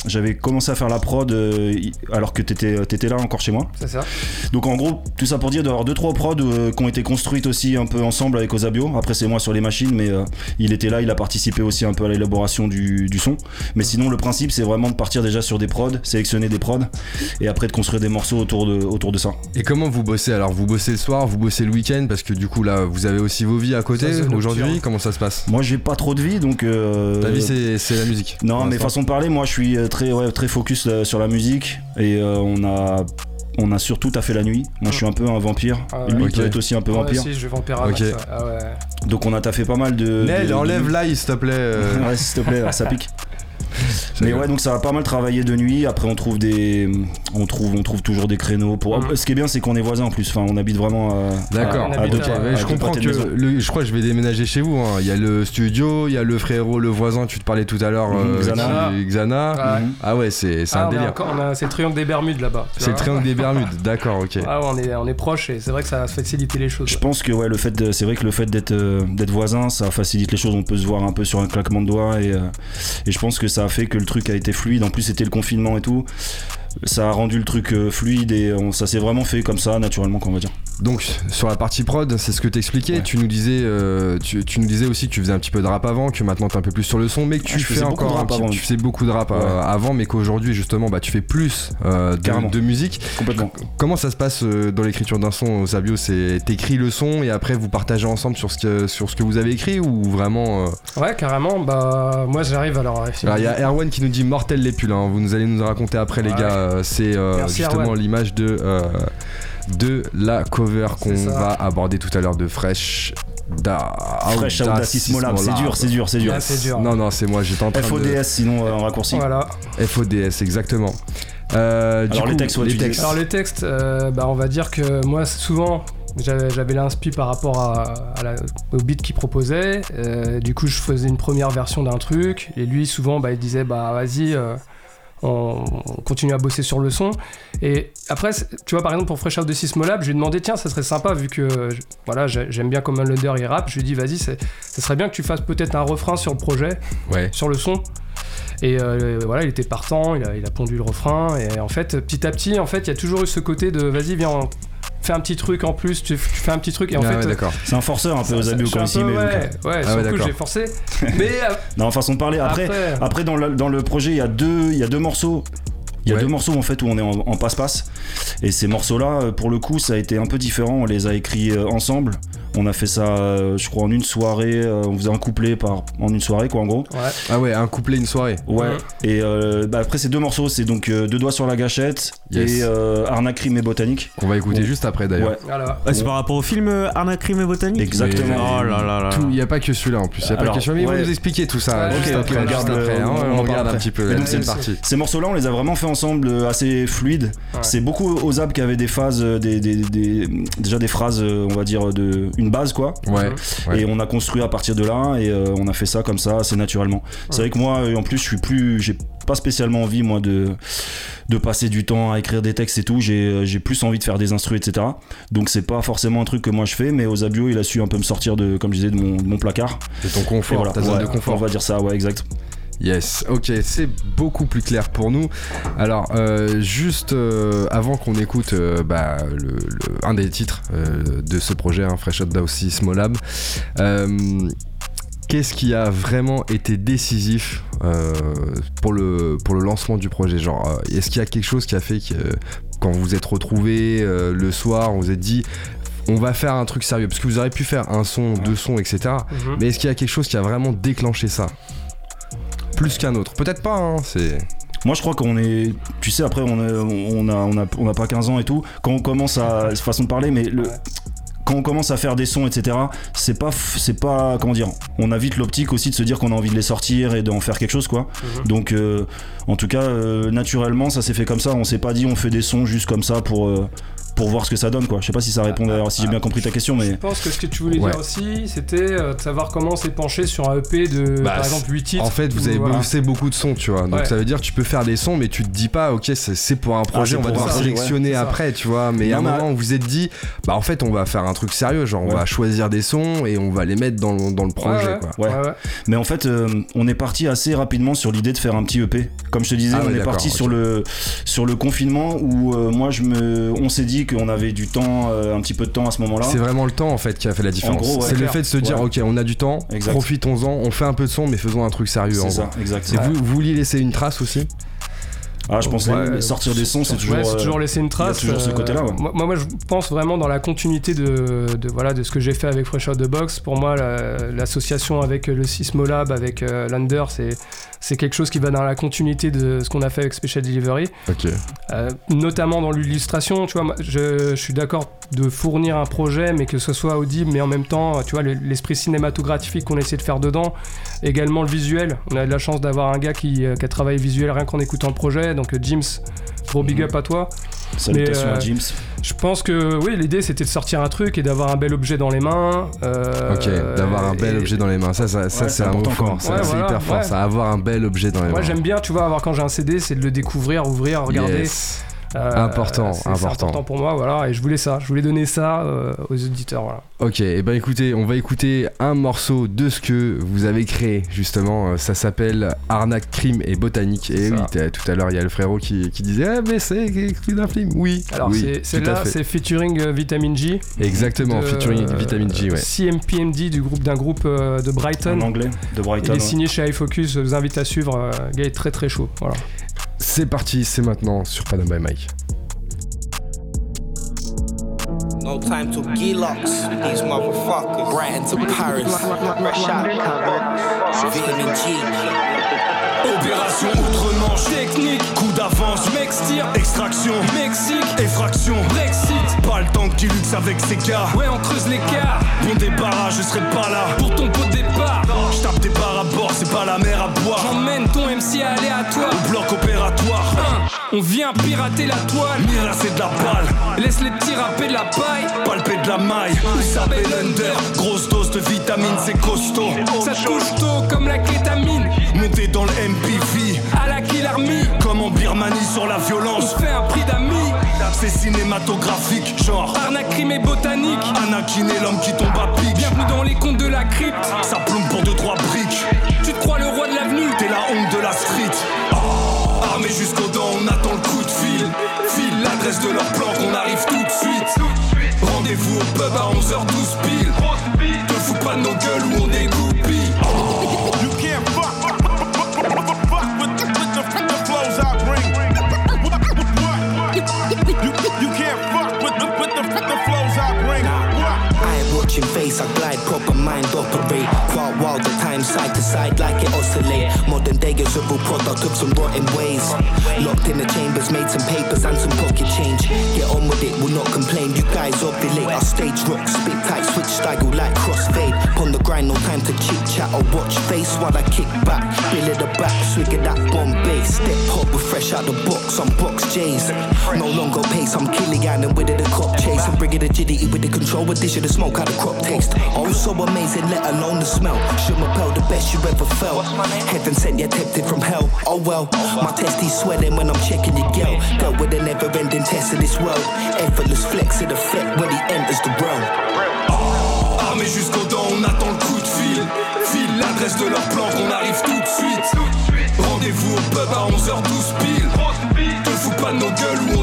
S2: j'avais commencé à faire la prod euh, alors que t'étais étais là encore chez moi.
S7: c'est ça.
S2: Donc en gros, tout ça pour dire d'avoir deux trois prods euh, qui ont été construites aussi un peu ensemble avec Ozabio. Après c'est moi sur les machines, mais euh, il était là, il a participé aussi un peu à l'élaboration du, du son. Mais sinon le principe c'est vraiment de partir déjà sur des prods, sélectionner des prods et après de construire des morceaux autour de, autour de ça.
S1: Et comment vous bossez? Alors Vous bossez le soir, vous bossez le week-end parce que du coup là vous avez aussi vos vies à côté aujourd'hui. Comment ça se passe?
S2: Moi j'ai pas trop de vie donc. euh,
S1: Ta vie c'est la musique.
S2: Non, mais façon de parler, moi je suis euh, très, ouais, très focus euh, sur la musique et euh, on a. On a surtout taffé la nuit. Moi, je suis un peu un vampire.
S7: Ah ouais.
S2: Lui, peut être aussi un peu
S7: Moi
S2: vampire.
S7: aussi, je vais vampire à
S1: Ok.
S7: max, ouais. Ah ouais.
S2: Donc, on a taffé pas mal de.
S1: Nel,
S2: de-
S1: enlève l'ail s'il te plaît. euh.
S2: ouais, s'il te plaît, ça pique. Mais ouais, donc ça va pas mal travailler de nuit. Après, on trouve des, on trouve, on trouve toujours des créneaux. Pour.
S7: Mhm.
S2: Ce qui est bien, c'est qu'on est voisins en plus. Enfin, on habite vraiment. à-
S1: D'accord.
S7: on
S2: à, à
S7: habite
S2: deux
S7: à-
S2: pas-
S1: Ouais,
S2: à
S1: je
S2: deux
S1: comprends que le- je crois que je vais déménager chez vous. hein. Il y a le studio, il y a le frérot, le voisin. Tu te parlais tout à l'heure,
S2: Mhm,
S1: euh,
S2: Xana.
S1: qui- Xana.
S7: Ouais.
S1: Ah ouais, c'est c'est
S7: Ah,
S1: un délire.
S7: encore- on a- c'est le triangle des Bermudes là-bas.
S1: C'est le triangle des Bermudes. D'accord, ok.
S7: Ah ouais, on est, on est proche et c'est vrai que ça a facilité les choses.
S2: Je pense que ouais, le fait de- c'est vrai que le fait d'être euh, d'être voisin, ça facilite les choses. On peut se voir un peu sur un claquement de doigts et, euh, et je pense que ça fait que le truc a été fluide. En plus, c'était le confinement et tout. Ça a rendu le truc euh, fluide et on- ça s'est vraiment fait comme ça, naturellement, qu'on va dire.
S1: Donc sur la partie prod, c'est ce que t'expliquais.
S2: Ouais.
S1: Tu nous disais, euh, tu, tu nous disais aussi que tu faisais un petit peu de rap avant, que maintenant t'es un peu plus sur le son, mais que tu
S2: Ah, je
S1: fais encore un petit, tu faisais beaucoup de rap euh, avant, mais qu'aujourd'hui justement, bah tu fais plus euh,
S2: Carrément.
S1: de, de musique.
S2: Complètement.
S1: Comment ça se passe euh, dans l'écriture d'un son, Sabio? C'est t'écris le son et après vous partagez ensemble sur ce que sur ce que vous avez écrit ou vraiment euh,
S7: Ouais, carrément. Bah, moi j'arrive alors.
S1: Alors il y a Erwan qui nous dit mortel les pulls. hein. Vous nous allez nous raconter après les gars. C'est euh, justement l'image de euh, de la cover qu'on va aborder tout à l'heure de Fresh. Da,
S2: Fresh Lab, c'est dur, c'est dur, c'est dur.
S7: Ah, c'est dur.
S1: Non non c'est moi j'étais en train
S2: FODS, sinon euh, en raccourci.
S7: Voilà.
S1: de FODS exactement. Euh, du
S2: Alors,
S1: coup,
S2: les textes, ouais, tu disais.
S7: Alors les textes, euh, bah, on va dire que moi souvent j'avais j'avais l'inspi par rapport à, à la- au beat qu'il proposait. Euh, du coup je faisais une première version d'un truc et lui souvent bah, il disait bah vas-y euh, on, on continue à bosser sur le son. Et après tu vois par exemple pour Fresh Out de Sismolab je lui ai demandé tiens ça serait sympa vu que voilà j'ai- j'aime bien comment Lunder il rappe. Je lui ai dit vas-y ça serait bien que tu fasses peut-être un refrain sur le projet
S1: Ouais.
S7: sur le son. Et euh, voilà, il était partant, il a, il a pondu le refrain. Et en fait, petit à petit, en fait, il y a toujours eu ce côté de vas-y, viens, fais un petit truc en plus, tu, tu fais un petit truc. Et en
S1: Ah
S7: fait,
S1: ouais, d'accord.
S2: C'est un forceur un peu aux abus
S7: peu-
S2: met. donc,
S7: Ouais,
S2: euh,
S7: ouais,
S1: ouais,
S7: sur le coup,
S1: d'accord.
S7: j'ai forcé. Mais euh,
S2: Non, façon de parler. Après,
S7: après,
S2: après dans, le, dans le projet, il y a deux, il y a deux morceaux. Il y a
S1: Ouais.
S2: deux morceaux en fait où on est en, en passe-passe. Et ces morceaux-là, euh, pour le coup, ça a été un peu différent. On les a écrits euh, ensemble. On a fait ça, euh, je crois, en une soirée. euh, on faisait un couplet par, en une soirée, quoi, en gros.
S7: ouais.
S1: Ah ouais un couplet une soirée.
S2: Ouais. Et euh, bah, après, ces deux morceaux, c'est donc euh, Deux doigts sur la gâchette
S1: Yes.
S2: et euh, Arnaque, crime et botanique.
S1: Qu'on va écouter juste après d'ailleurs.
S2: Ouais.
S7: Voilà.
S8: Ah, c'est par rapport au film euh, Arnaque, crime et botanique
S2: Exactement.
S8: Oh là là là.
S1: Il n'y a pas que celui-là en plus, il n'y a pas
S2: Alors,
S1: que celui-là, mais ils vont
S2: ouais.
S1: nous expliquer tout ça
S7: Ouais,
S1: juste
S7: ok,
S1: après,
S2: ok, on
S1: juste
S2: garde,
S1: après, hein,
S2: on
S1: regarde un petit peu, allez,
S2: donc,
S1: c'est
S2: c'est-
S1: parti.
S2: Ces morceaux-là, on les a vraiment fait ensemble, assez fluides.
S7: Ouais.
S2: C'est beaucoup Ozab qui avait des phases, des, déjà des phrases, on va dire, de une base, quoi.
S1: Ouais, ouais.
S2: Et on a construit à partir de là, et euh, on a fait ça comme ça, assez naturellement. C'est vrai que moi, euh, en plus, je suis plus, j'ai pas spécialement envie, moi, de de passer du temps à écrire des textes et tout. J'ai euh, j'ai plus envie de faire des instrus, etc. Donc c'est pas forcément un truc que moi je fais, mais Ozabio, il a su un peu me sortir de, comme je disais, de mon, de mon placard.
S1: C'est ton confort,
S2: voilà,
S1: ta zone
S2: Ouais,
S1: de confort.
S2: On va dire ça, ouais, exact.
S1: Yes, ok, c'est beaucoup plus clair pour nous. Alors, euh, juste euh, avant qu'on écoute euh, bah, le, le- un des titres de ce projet, hein, Fresh Out Dowsy Small Lab, euh, qu'est-ce qui a vraiment été décisif pour, le, pour le lancement du projet? Genre, est-ce qu'il y a quelque chose qui a fait que quand vous vous êtes retrouvés le soir, on vous êtes dit on va faire un truc sérieux? Parce que vous auriez pu faire un son, deux sons, etc.
S7: Mhm.
S1: Mais est-ce qu'il y a quelque chose qui a vraiment déclenché ça? Plus qu'un autre Peut-être pas, hein, c'est.
S2: Moi, je crois qu'on est. Tu sais, après, on, est- on, a, on, a, on a pas 15 ans et tout. Quand on commence à. C'est façon de parler, mais le.
S7: Ouais.
S2: quand on commence à faire des sons, etc., c'est pas, c'est pas, comment dire, on a vite l'optique aussi de se dire qu'on a envie de les sortir et d'en faire quelque chose, quoi.
S7: Mhm.
S2: Donc, euh, en tout cas, euh, naturellement, ça s'est fait comme ça. On s'est pas dit on fait des sons juste comme ça pour. euh, pour voir ce que ça donne quoi. Je sais pas si ça répond d'ailleurs si j'ai bien compris ta question mais
S7: Je pense que ce que tu voulais
S1: Ouais.
S7: dire aussi, c'était euh, de savoir comment on s'est penché sur un EP de,
S1: Bah,
S7: par exemple, 8 titres.
S1: En fait, vous
S7: ou
S1: avez
S7: voilà.
S1: bossé beaucoup de sons, tu vois. Donc
S7: Ouais.
S1: ça veut dire que tu peux faire des sons, mais tu te dis pas, ok, c'est c'est pour un projet,
S2: c'est
S1: on va devoir
S2: ouais,
S1: sélectionner après, tu vois. Mais à un moment, vous vous êtes dit, bah en fait, on va faire un truc sérieux, genre on va choisir des sons et on va les mettre dans, le- dans le projet,
S7: ouais.
S1: quoi.
S2: Ouais.
S7: Ouais, ouais.
S2: Mais en fait, euh, on est parti assez rapidement sur l'idée de faire un petit EP. Comme je te disais,
S1: Ah
S2: on
S1: ouais,
S2: est parti sur le sur le confinement où euh, moi je me, on s'est dit qu'on avait du temps, euh, un petit peu de temps à ce moment-là.
S1: C'est vraiment le temps en fait qui a fait la différence.
S2: ouais,
S1: c'est le fait de se dire,
S2: Ouais.
S1: ok, on a du temps, profitons-en, on fait un peu de son, mais faisons un truc sérieux en
S2: C'est ça,
S1: gros.
S2: exact.
S1: Et vous, vous vouliez laisser une trace aussi?
S2: Ah, je pense
S7: Ouais,
S2: que sortir des sons, c'est toujours.
S7: Ouais, c'est
S2: euh,
S7: toujours laisser une
S2: il y a
S7: trace.
S2: toujours ce
S7: euh,
S2: côté-là, ouais.
S7: moi, moi, je pense vraiment dans la continuité de, de, voilà, de ce que j'ai fait avec Fresh Out the Box. Pour moi, la- l'association avec le Sismolab, avec euh, Lander, c'est c'est quelque chose qui va dans la continuité de ce qu'on a fait avec Special Delivery.
S1: Ok.
S7: Euh, notamment dans l'illustration, tu vois, moi, je, je suis d'accord de fournir un projet, mais que ce soit audible, mais en même temps, tu vois, le- l'esprit cinématographique qu'on essaie de faire dedans, également le visuel. On a de la chance d'avoir un gars qui, euh, qui a travaillé visuel rien qu'en écoutant le projet, donc euh, James, gros big
S2: Mhm.
S7: up à toi.
S2: Salutations
S7: Mais, euh,
S2: à James.
S7: Je pense que oui, l'idée c'était de sortir un truc et d'avoir un bel objet dans les mains. euh,
S1: Ok, d'avoir un bel
S7: et-
S1: objet dans les mains, ça, ça,
S2: Ouais,
S1: c'est
S2: c'est
S1: un mot fort,
S7: Ouais,
S1: c'est
S7: voilà,
S1: hyper fort,
S7: ouais.
S1: ça, avoir un bel objet dans les
S7: Moi
S1: mains.
S7: j'aime bien, tu vois, avoir quand j'ai un CD, c'est de le découvrir, ouvrir, regarder.
S1: Yes.
S7: Euh,
S1: Important,
S7: c'est- c'est
S1: important.
S7: pour moi, voilà. Et je voulais ça, je voulais donner ça euh, aux auditeurs, voilà.
S1: Ok, et ben écoutez, on va écouter un morceau de ce que vous avez créé justement. euh, Ça s'appelle Arnaque, Crime et Botanique. Et
S7: Ça.
S1: oui, tout à l'heure il y a le frérot qui, qui disait Ah, mais c'est exclu d'un film. Oui,
S7: Alors
S1: oui,
S7: c'est-
S1: tout à
S7: celle-là,
S1: fait.
S7: c'est featuring euh, Vitamin G.
S1: Exactement,
S7: de,
S1: featuring
S7: euh,
S1: Vitamin G, ouais.
S7: CMPMD du groupe d'un groupe euh, de Brighton.
S2: En anglais, de
S7: Il
S2: Brighton.
S7: est
S2: ouais.
S7: signé chez iFocus, je vous invite à suivre. euh, le gars est très très chaud. Voilà.
S1: C'est parti, c'est maintenant sur Panam by Mike.
S9: No time to Gilox, these motherfuckers. Brighton to Paris. Fresh out Vitamin G.
S4: Opération technique, coup d'avance, m'extire, extraction, Mexique, effraction, Brexit. Pas le temps que tu luttes avec ces gars.
S5: Ouais, on creuse l'écart
S4: Bon débarras, je serai pas là.
S5: pour ton pot de départ.
S4: Je tape des barres à bord, c'est pas la mer à boire.
S5: J'emmène ton MC aléatoire.
S4: Au bloc opératoire,
S5: on vient pirater la toile.
S4: Mira c'est de la balle,
S5: Laisse les petits rapper de la paille.
S4: palper de la maille. Isabelle Under, grosse dose de vitamine, c'est costaud.
S5: Ça te couche tôt comme la kétamine.
S4: Monter dans le MPV, sur la
S5: on
S4: violence.
S5: se fait un prix d'amis.
S4: C'est cinématographique, genre
S5: Arnaque, crime et botanique.
S4: Anakin et l'homme qui tombe à pic.
S5: Bienvenue dans les contes de la crypte.
S4: Ça plombe pour deux trois briques.
S5: Tu te crois le roi de l'avenue.
S4: T'es la honte de la street. Armé jusqu'aux dents, on attend le coup de fil. File l'adresse de leur plan qu'on arrive tout de suite. Rendez-vous au pub à 11h12
S10: I
S9: glide, proper mind operate. Quite wild, the time side to side like it oscillate. Modern day is a real product of some rotten ways. Locked in the chambers, made some papers and some pocket change. Get on with it, will not complain. You guys ovulate. Our stage rock, spit tight, switch style like crossfade. On the grind, no time to chit chat or watch face while I kick back. Bill at the back, swig of that Bombay. Step hop with fresh out the box on box J's. No longer pace, I'm Killian and with it a cop chase. And bring it agility with the control, a dish of the smoke, how the crop taste. Oh, so amazing, let alone the smell. Shumapel, the best you ever felt. Heaven sent you tempted from hell. Oh well, my testes swelling when I'm checking your girl. Dealt with a never ending test of this world. Effortless flex in effect when he enters the realm.
S4: Armé jusqu'aux dents, on attend le coup de fil. File l'adresse de leur plan qu'on arrive tout de suite. Rendez-vous au pub à 11h12 pile. Te fous pas de nos gueules où on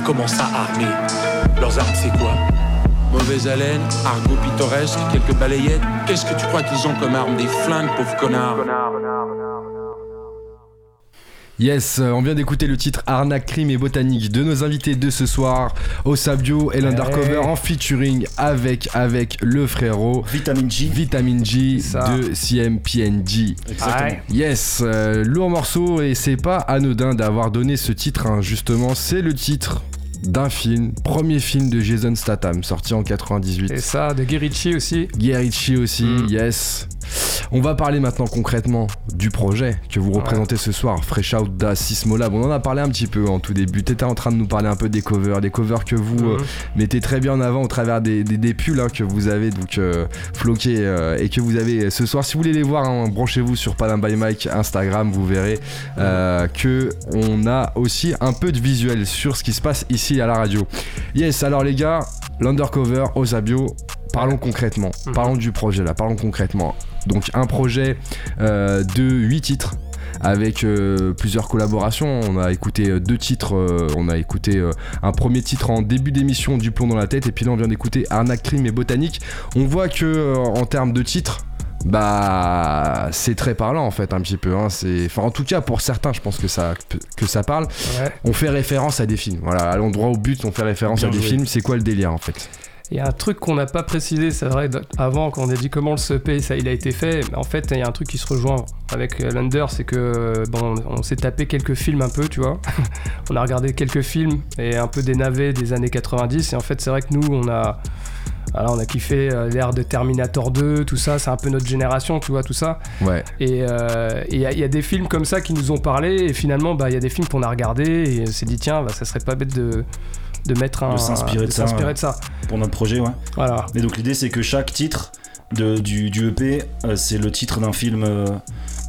S11: Mais comment ça armés Leurs armes c'est quoi? Mauvaise haleine, argot pittoresque, quelques balayettes. Qu'est-ce que tu crois qu'ils ont comme arme? Des flingues, pauvres connards.
S1: Yes, euh, on vient d'écouter le titre Arnaque, crime et botanique de nos invités de ce soir, Osabio et l'Undercover en featuring avec, avec le frérot
S2: Vitamine G.
S1: Vitamine G
S7: ça.
S1: de CMPNG.
S2: Exactement.
S1: Yes, euh, lourd morceau et c'est pas anodin d'avoir donné ce titre, hein, justement, c'est le titre d'un film, premier film de Jason Statham, sorti en 98.
S7: Et ça, de Guerrici aussi.
S1: Guy Ritchie aussi,
S7: Mm.
S1: yes. On va parler maintenant concrètement du projet que vous représentez ce soir, Fresh Out da Sismolab. On en a parlé un petit peu en tout début. T'étais en train de nous parler un peu des covers, des covers que vous euh,
S7: Mhm.
S1: mettez très bien en avant au travers des, des, des pulls hein, que vous avez donc euh, floqués euh, et que vous avez ce soir. Si vous voulez les voir, hein, branchez-vous sur Panam by Mike Instagram, vous verrez euh, que on a aussi un peu de visuel sur ce qui se passe ici à la radio. Yes, alors les gars, l'undercover, Osabio, parlons concrètement,
S7: Mhm.
S1: parlons du projet là, parlons concrètement. Donc un projet euh, de 8 titres avec euh, plusieurs collaborations. On a écouté euh, deux titres, euh, on a écouté euh, un premier titre en début d'émission du plomb dans la tête et puis là on vient d'écouter Arnaque Crime et Botanique. On voit que en termes de titres, bah c'est très parlant en fait un petit peu. hein. C'est, enfin en tout cas pour certains, je pense que ça que ça parle.
S7: Ouais.
S1: On fait référence à des films. Voilà, allons droit au but. On fait référence
S2: Bien
S1: à des films. C'est quoi le délire en fait?
S7: Il y a un truc qu'on n'a pas précisé, c'est vrai, avant quand on a dit comment le CP, ça il a été fait, en fait il y a un truc qui se rejoint avec euh, l'Under, c'est que bon, on s'est tapé quelques films un peu, tu vois. on a regardé quelques films et un peu des navets des années 90 et en fait c'est vrai que nous on a voilà, on a kiffé euh, l'ère de Terminator 2, tout ça, c'est un peu notre génération, tu vois, tout ça.
S1: Ouais.
S7: Et euh, et il y, a- il y a des films comme ça qui nous ont parlé, et finalement, bah, il y a des films qu'on a regardés, et on s'est dit, tiens, bah, ça serait pas bête de, de mettre un.
S2: De s'inspirer de ça,
S7: s'inspirer
S2: ouais.
S7: de ça.
S2: Pour notre projet, ouais.
S7: Voilà.
S2: Et donc l'idée c'est que chaque titre de, du, du EP, euh, c'est le titre d'un film euh,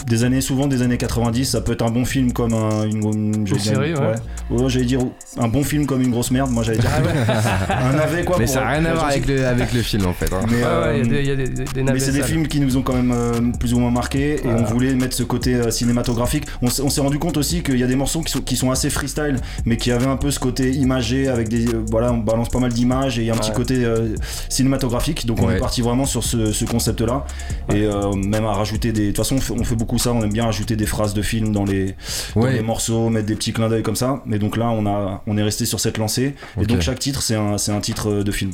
S2: des années, souvent des années 90. Ça peut être un bon film comme un, une, une-
S7: série, ouais.
S2: Ouais, j'allais dire un bon film comme une grosse merde. Moi j'allais dire un navet quoi.
S1: Mais
S2: pour-
S1: ça n'a rien à voir avec le, avec le film en fait. hein.
S2: Mais,
S7: Ouais,
S2: euh,
S7: y a des- des, des,
S2: mais c'est des films qui nous ont quand même euh, plus ou moins marqués et on voulait mettre ce côté euh, cinématographique. On, s'est- on s'est rendu compte aussi qu'il y a des morceaux qui sont, qui sont assez freestyle mais qui avaient un peu ce côté imagé avec des euh, voilà on balance pas mal d'images et il y a un petit côté euh, cinématographique donc on
S1: Ouais.
S2: est parti vraiment sur ce, ce concept là et euh, même à rajouter des de toute façon on fait, on fait beaucoup ça on aime bien rajouter des phrases de films dans les, dans
S1: Ouais.
S2: les morceaux mettre des petits clins d'œil comme ça mais donc là on a on est resté sur cette lancée et donc chaque titre c'est un, c'est un titre euh, de film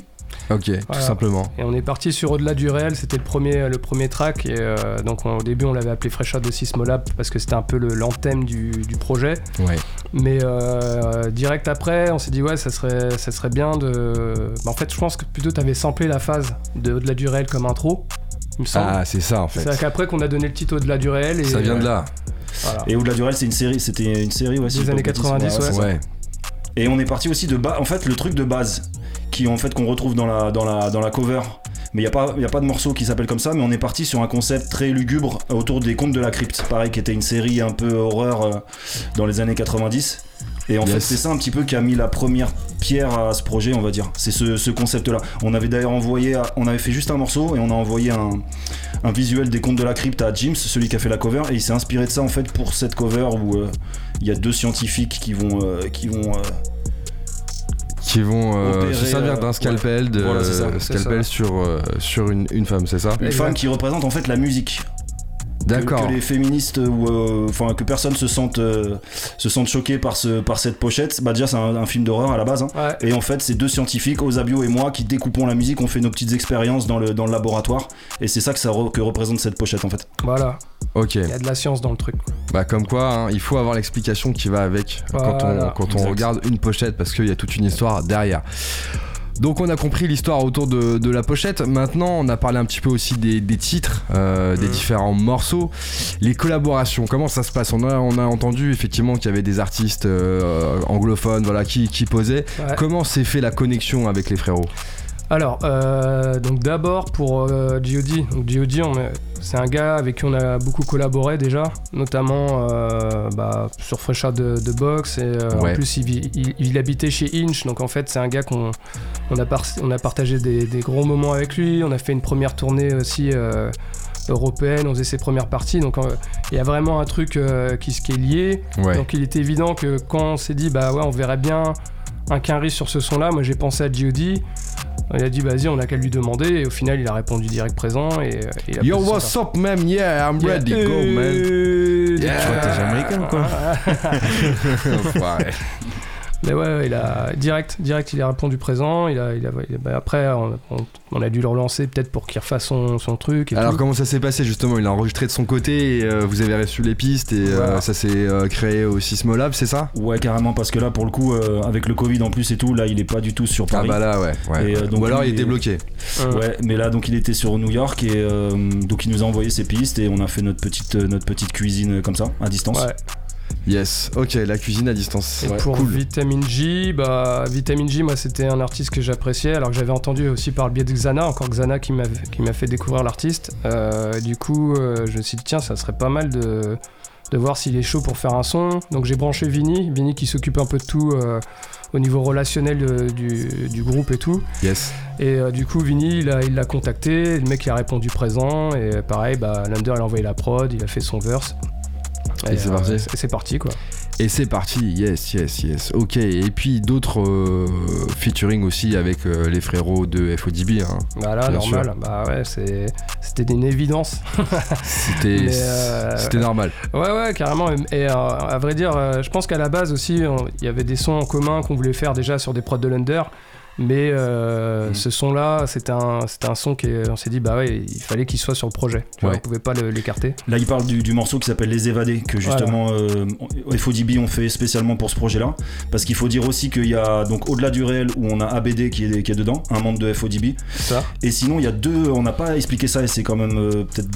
S1: Ok, tout simplement.
S7: Et on est parti sur Au-delà du réel, c'était le premier, le premier track. Et euh, donc on- au début, on l'avait appelé Fresh Out de Sismolab parce que c'était un peu le- l'anthème du, du projet.
S1: Ouais.
S7: Mais euh, direct après, on s'est dit, ouais, ça serait, ça serait bien de. Bah, en fait, je pense que plutôt tu avais samplé la phase de Au-delà du réel comme intro, il me semble.
S1: Ah, c'est ça en fait.
S7: c'est qu'après qu'on a donné le titre Au-delà du réel. Et,
S1: Ça vient de là.
S7: Voilà.
S2: et au-delà du réel c'est une série c'était une série ouais,
S7: Des années
S2: pas de bêtises.
S7: 90,
S2: c'est
S7: ouais.
S2: Et on est parti aussi de bas. En fait, le truc de base, qui en fait qu'on retrouve dans la, dans la, dans la cover. Mais il n'y a, pas- y a pas de morceau qui s'appelle comme ça, mais on est parti sur un concept très lugubre autour des contes de la crypte. Pareil, qui était une série un peu horreur euh, dans les années 90. Et en
S1: Yes.
S2: fait, c'est ça un petit peu qui a mis la première pierre à ce projet, on va dire. C'est ce, ce concept-là. On avait d'ailleurs envoyé, à- on avait fait juste un morceau et on a envoyé un, un visuel des contes de la crypte à James, celui qui a fait la cover, et il s'est inspiré de ça en fait pour cette cover où euh, il y a deux scientifiques qui vont, euh, qui vont euh,
S1: Qui vont euh,
S2: Opérer,
S1: se servir d'un scalpel, de,
S2: Voilà, ça,
S1: scalpel sur, euh, sur une, une femme, c'est ça
S2: Une femme qui représente en fait la musique. Que-
S1: D'accord.
S2: Que, les féministes ou euh, enfin que personne se sente euh, se sente choqué par ce par cette pochette. Bah déjà c'est un, un film d'horreur à la base. hein.
S7: Ouais.
S2: Et en fait c'est deux scientifiques, Osabio et moi, qui découpons la musique. On fait nos petites expériences dans le dans le laboratoire. Et c'est ça que ça re- que représente cette pochette en fait.
S7: Voilà,
S1: Ok.
S7: il y a de la science dans le truc.
S1: Bah comme quoi, hein, il faut avoir l'explication qui va avec quand on, quand on
S2: Exact.
S1: regarde une pochette parce qu'il y a toute une histoire derrière. Donc on a compris l'histoire autour de, de la pochette. Maintenant, on a parlé un petit peu aussi des, des titres, euh, des
S7: Mhm.
S1: différents morceaux, les collaborations. Comment ça se passe? On a, on a entendu effectivement qu'il y avait des artistes euh, anglophones, voilà, qui, qui posaient.
S7: Ouais.
S1: Comment s'est fait la connexion avec les frérots?
S7: Alors, euh, donc d'abord pour euh, G.O.D. Donc c'est un gars avec qui on a beaucoup collaboré déjà, notamment euh, bah, sur Fresh Out de, de Box. Et euh,
S1: Ouais.
S7: en plus, il, il- il habitait chez Inch, donc en fait, c'est un gars qu'on on a, par- on a partagé des, des gros moments avec lui. On a fait une première tournée aussi. européenne, on faisait ses premières parties, donc euh, il y a vraiment un truc euh, qui, qui est lié.
S1: Ouais.
S7: Donc il était évident que quand on s'est dit bah ouais on verrait bien un Quinry sur ce son là, moi j'ai pensé à G.O.D. Il a dit vas-y, on a qu'à lui demander. Et au final, il a répondu direct présent. Et, euh, il a
S1: Yo, what's up, man? Yeah, I'm ready, go, man.
S7: Euh,
S1: Yeah.
S8: Tu vois, t'es jamaïcain ou quoi?
S7: Mais ouais, ouais, il a direct, direct, il a répondu présent. Il a, il a, il a- bah, après, on, on- on a dû le relancer peut-être pour qu'il refasse son, son truc. Et
S1: Alors
S7: tout.
S1: comment ça s'est passé justement? Il a enregistré de son côté et euh, vous avez reçu les pistes et euh, ça s'est euh, créé au Sismolab, c'est ça?
S2: Ouais, carrément, parce que là, pour le coup, euh, avec le Covid en plus et tout, là, il est pas du tout sur
S1: Ah
S2: Paris.
S1: bah là ouais. ouais.
S2: Et, euh, donc,
S1: Ou alors il
S2: il
S1: était
S2: est-
S1: bloqué.
S7: Euh,
S2: Ouais, mais là, donc, il était sur New York et euh, donc, il nous a envoyé ses pistes et on a fait notre petite, notre petite cuisine comme ça, à distance.
S7: ouais.
S1: Yes. Ok, la cuisine à distance.
S7: Et
S1: Ouais,
S7: pour
S1: cool.
S7: Vitamine J, bah Vitamine J, moi c'était un artiste que j'appréciais, alors que j'avais entendu aussi par le biais de Xana, encore Xana qui m'a fait découvrir l'artiste. Euh, du coup, euh, je me suis dit tiens, ça serait pas mal de de voir s'il est chaud pour faire un son. Donc j'ai branché Vini, Vini qui s'occupe un peu de tout euh, au niveau relationnel du, du groupe et tout.
S1: Yes.
S7: Et euh, du coup, Vini, il l'a contacté, le mec il a répondu présent, et pareil, bah, Lander il a envoyé la prod, il a fait son verse.
S1: Et c'est parti.
S7: c'est- c'est parti quoi.
S1: Et c'est parti. Yes, yes, yes. Ok. Et puis d'autres euh, featuring aussi avec euh, les frérots de FODB. Hein.
S7: Bah normal,
S1: sûr.
S7: bah ouais, c'était une évidence.
S1: C'était
S7: euh,
S1: normal.
S7: Ouais, ouais, carrément. Et euh, à vrai dire, euh, je pense qu'à la base aussi, il y avait des sons en commun qu'on voulait faire déjà sur des prods de l'Under. Mais euh, ce son-là, c'était un, un son qu'on s'est dit, bah ouais, il fallait qu'il soit sur le projet. Tu vois,
S1: Ouais.
S7: on pouvait pas l'écarter.
S2: Là, il parle du, du morceau qui s'appelle Les Évadés, que justement euh, FODB ont fait spécialement pour ce projet-là. Parce qu'il faut dire aussi qu'il y a, donc au-delà du réel, où on a ABD qui est, qui est dedans, un membre de FODB.
S7: Ça.
S2: Et sinon, il y a deux, on n'a pas expliqué ça et c'est quand même euh, peut-être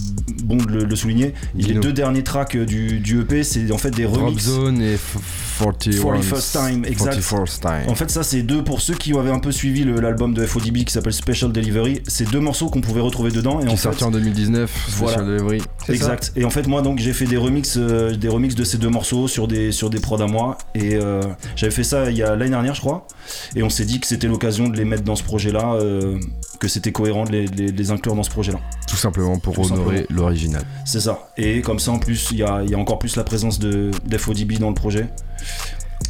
S2: bon de le, le souligner. Les
S1: Dis-nous.
S2: deux derniers tracks du, du EP, c'est en fait des
S1: Drop
S2: remixes.
S1: Zone et f- 41
S2: 41st Time, exact.
S1: 41st Time.
S2: En fait, ça, c'est deux pour ceux qui avaient un peu suivi le- l'album de FODB qui s'appelle Special Delivery. C'est deux morceaux qu'on pouvait retrouver dedans. Et
S1: qui
S2: en
S1: est
S2: fait,
S1: sorti en 2019.
S2: Voilà.
S1: Special Delivery.
S2: Exact. Et en fait, moi, donc, j'ai fait des remixes, euh, des remixes de ces deux morceaux sur des sur des prods à moi. Et euh, j'avais fait ça il y a l'année dernière, je crois. Et on s'est dit que c'était l'occasion de les mettre dans ce projet-là, euh, que c'était cohérent de les, inclure dans ce projet-là.
S1: Tout simplement pour
S2: Tout
S1: honorer l'original.
S2: C'est ça. Et comme ça, en plus, il y a, il y a encore plus la présence de d'FODB dans le projet.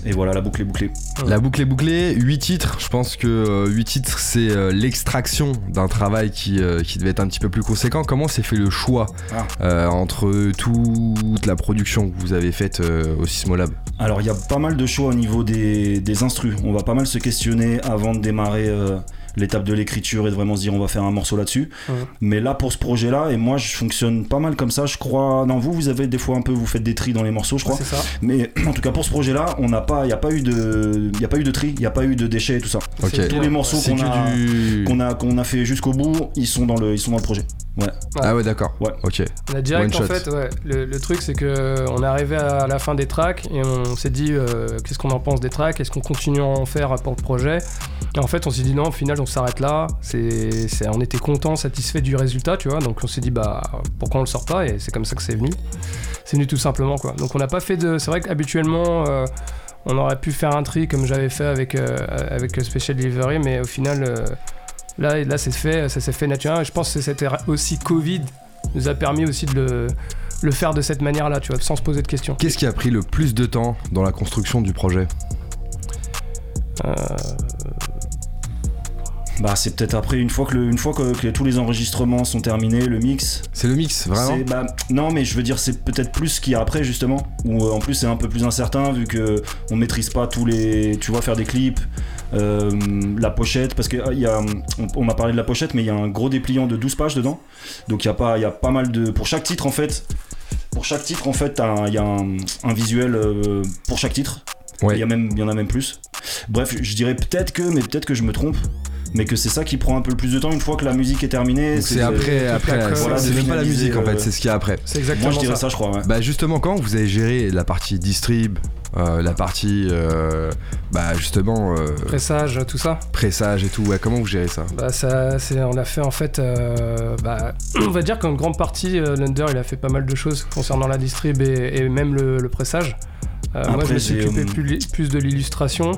S2: Et voilà, la boucle est bouclée.
S1: La boucle est bouclée, 8 titres, je pense que 8 titres c'est euh, l'extraction d'un travail qui, euh, qui devait être un petit peu plus conséquent. Comment s'est fait le choix
S2: Ah.
S1: euh, entre toute la production que vous avez faite euh, au Sismolab?
S2: Alors il y a pas mal de choix au niveau des, des instrus. On va pas mal se questionner avant de démarrer euh, l'étape de l'écriture et de vraiment se dire on va faire un morceau là-dessus. Mais là pour ce projet-là, et moi je fonctionne pas mal comme ça, je crois. Non, vous, vous avez des fois un peu, vous faites des tris dans les morceaux, je crois.
S7: C'est ça.
S2: Mais en tout cas pour ce projet-là, on n'a pas, il y a pas eu de, il y a pas eu de tri, il y a pas eu de déchets et tout ça. Tous les morceaux qu'on a,
S1: du.
S2: qu'on a, qu'on a fait jusqu'au bout, ils sont dans le, ils sont dans le projet. Ouais.
S1: Ah ouais, d'accord.
S2: Ouais.
S1: Ok.
S7: On a direct
S1: One
S7: en
S1: shot.
S7: fait, ouais. Le, le truc c'est que on est arrivé à la fin des tracks et on s'est dit euh, qu'est-ce qu'on en pense des tracks, est-ce qu'on continue à en faire pour le projet? Et en fait on s'est dit non, au final on s'arrête là. C'est, c'est- on était content, satisfait du résultat, tu vois. Donc on s'est dit bah pourquoi on le sort pas? Et c'est comme ça que c'est venu. C'est venu tout simplement quoi. Donc on n'a pas fait de. C'est vrai qu'habituellement euh, on aurait pu faire un tri comme j'avais fait avec euh, avec Special Delivery, mais au final euh, là là c'est fait, ça s'est fait naturellement. Et je pense que c'était aussi Covid nous a permis aussi de le, le faire de cette manière-là, tu vois, sans se poser de questions.
S1: Qu'est-ce qui a pris le plus de temps dans la construction du projet?
S7: Euh,
S2: Bah c'est peut-être après une fois que, le- une fois que, que tous les enregistrements sont terminés, le mix,
S1: C'est le mix, vraiment
S2: bah, non, mais je veux dire, c'est peut-être plus ce qu'il y a après, justement. Où euh, en plus, c'est un peu plus incertain, vu que on maîtrise pas tous les. Tu vois, faire des clips, euh, la pochette, parce que il y a, on, on m'a parlé de la pochette, mais il y a un gros dépliant de 12 pages dedans. Donc il y, a pas- il y a pas mal de. Pour chaque titre, en fait. Pour chaque titre, en fait, il y a un, un visuel euh, pour chaque titre.
S1: Ouais.
S2: Il y, a même- il y en a même plus. Bref, je dirais peut-être que, mais peut-être que je me trompe. Mais que c'est ça qui prend un peu plus de temps une fois que la musique est terminée.
S1: C'est après, après,
S7: la
S1: c'est-
S7: com,
S1: c'est même pas la musique en
S2: euh,
S1: fait, c'est ce qu'il y a après.
S7: c'est exactement
S2: Moi je dirais
S7: ça.
S2: ça, je crois, ouais.
S1: Bah justement, quand vous avez géré la partie distrib, euh, la partie, euh, bah justement, euh,
S7: Pressage, tout ça.
S1: pressage et tout, ouais, comment vous gérez ça?
S7: Bah ça, c'est, on a fait en fait, euh, bah, on va dire qu'en grande partie, euh, Lunder, il a fait pas mal de choses concernant la distrib et, et même le, le pressage. Euh, moi, je
S2: Après,
S7: me suis
S2: j'ai,
S7: occupé
S2: euh,
S7: plus, plus de l'illustration.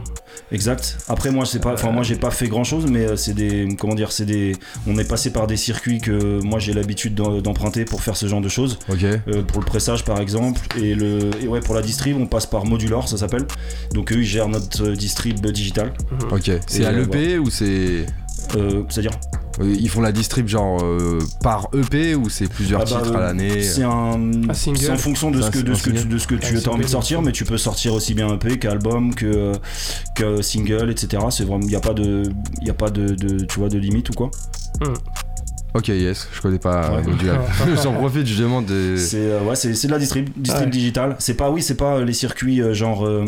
S2: Exact. Après moi c'est pas, enfin moi j'ai pas fait grand chose, mais euh, c'est des, comment dire, c'est des, on est passé par des circuits que moi j'ai l'habitude d'emprunter pour faire ce genre de choses.
S1: Ok.
S2: Euh, pour le pressage par exemple, et le, et ouais pour la distrib on passe par Modular, ça s'appelle. Donc eux ils gèrent notre distrib digital.
S1: Ok. C'est à l'EP ou c'est
S2: Euh, C'est-à-dire
S1: Ils font la distrib genre euh, par EP ou c'est plusieurs
S2: Ah bah,
S1: titres à
S2: euh,
S1: l'année
S2: C'est un, c'est en fonction de ce que, de ce que, tu,
S1: single.
S2: de ce que tu as envie
S7: single,
S2: de sortir, mais tu peux sortir aussi bien EP qu'album, que, que single, etc. C'est vraiment, il n'y a pas de, y a pas de, de- tu vois, de limite ou quoi?
S1: Ok, yes, je connais pas
S2: Ouais.
S1: euh, Modulab. J'en profite justement de.
S2: C'est euh, ouais, c'est c'est de la distrib, distrib
S7: Ouais.
S2: digital. C'est pas, oui, c'est pas les circuits euh, genre, euh,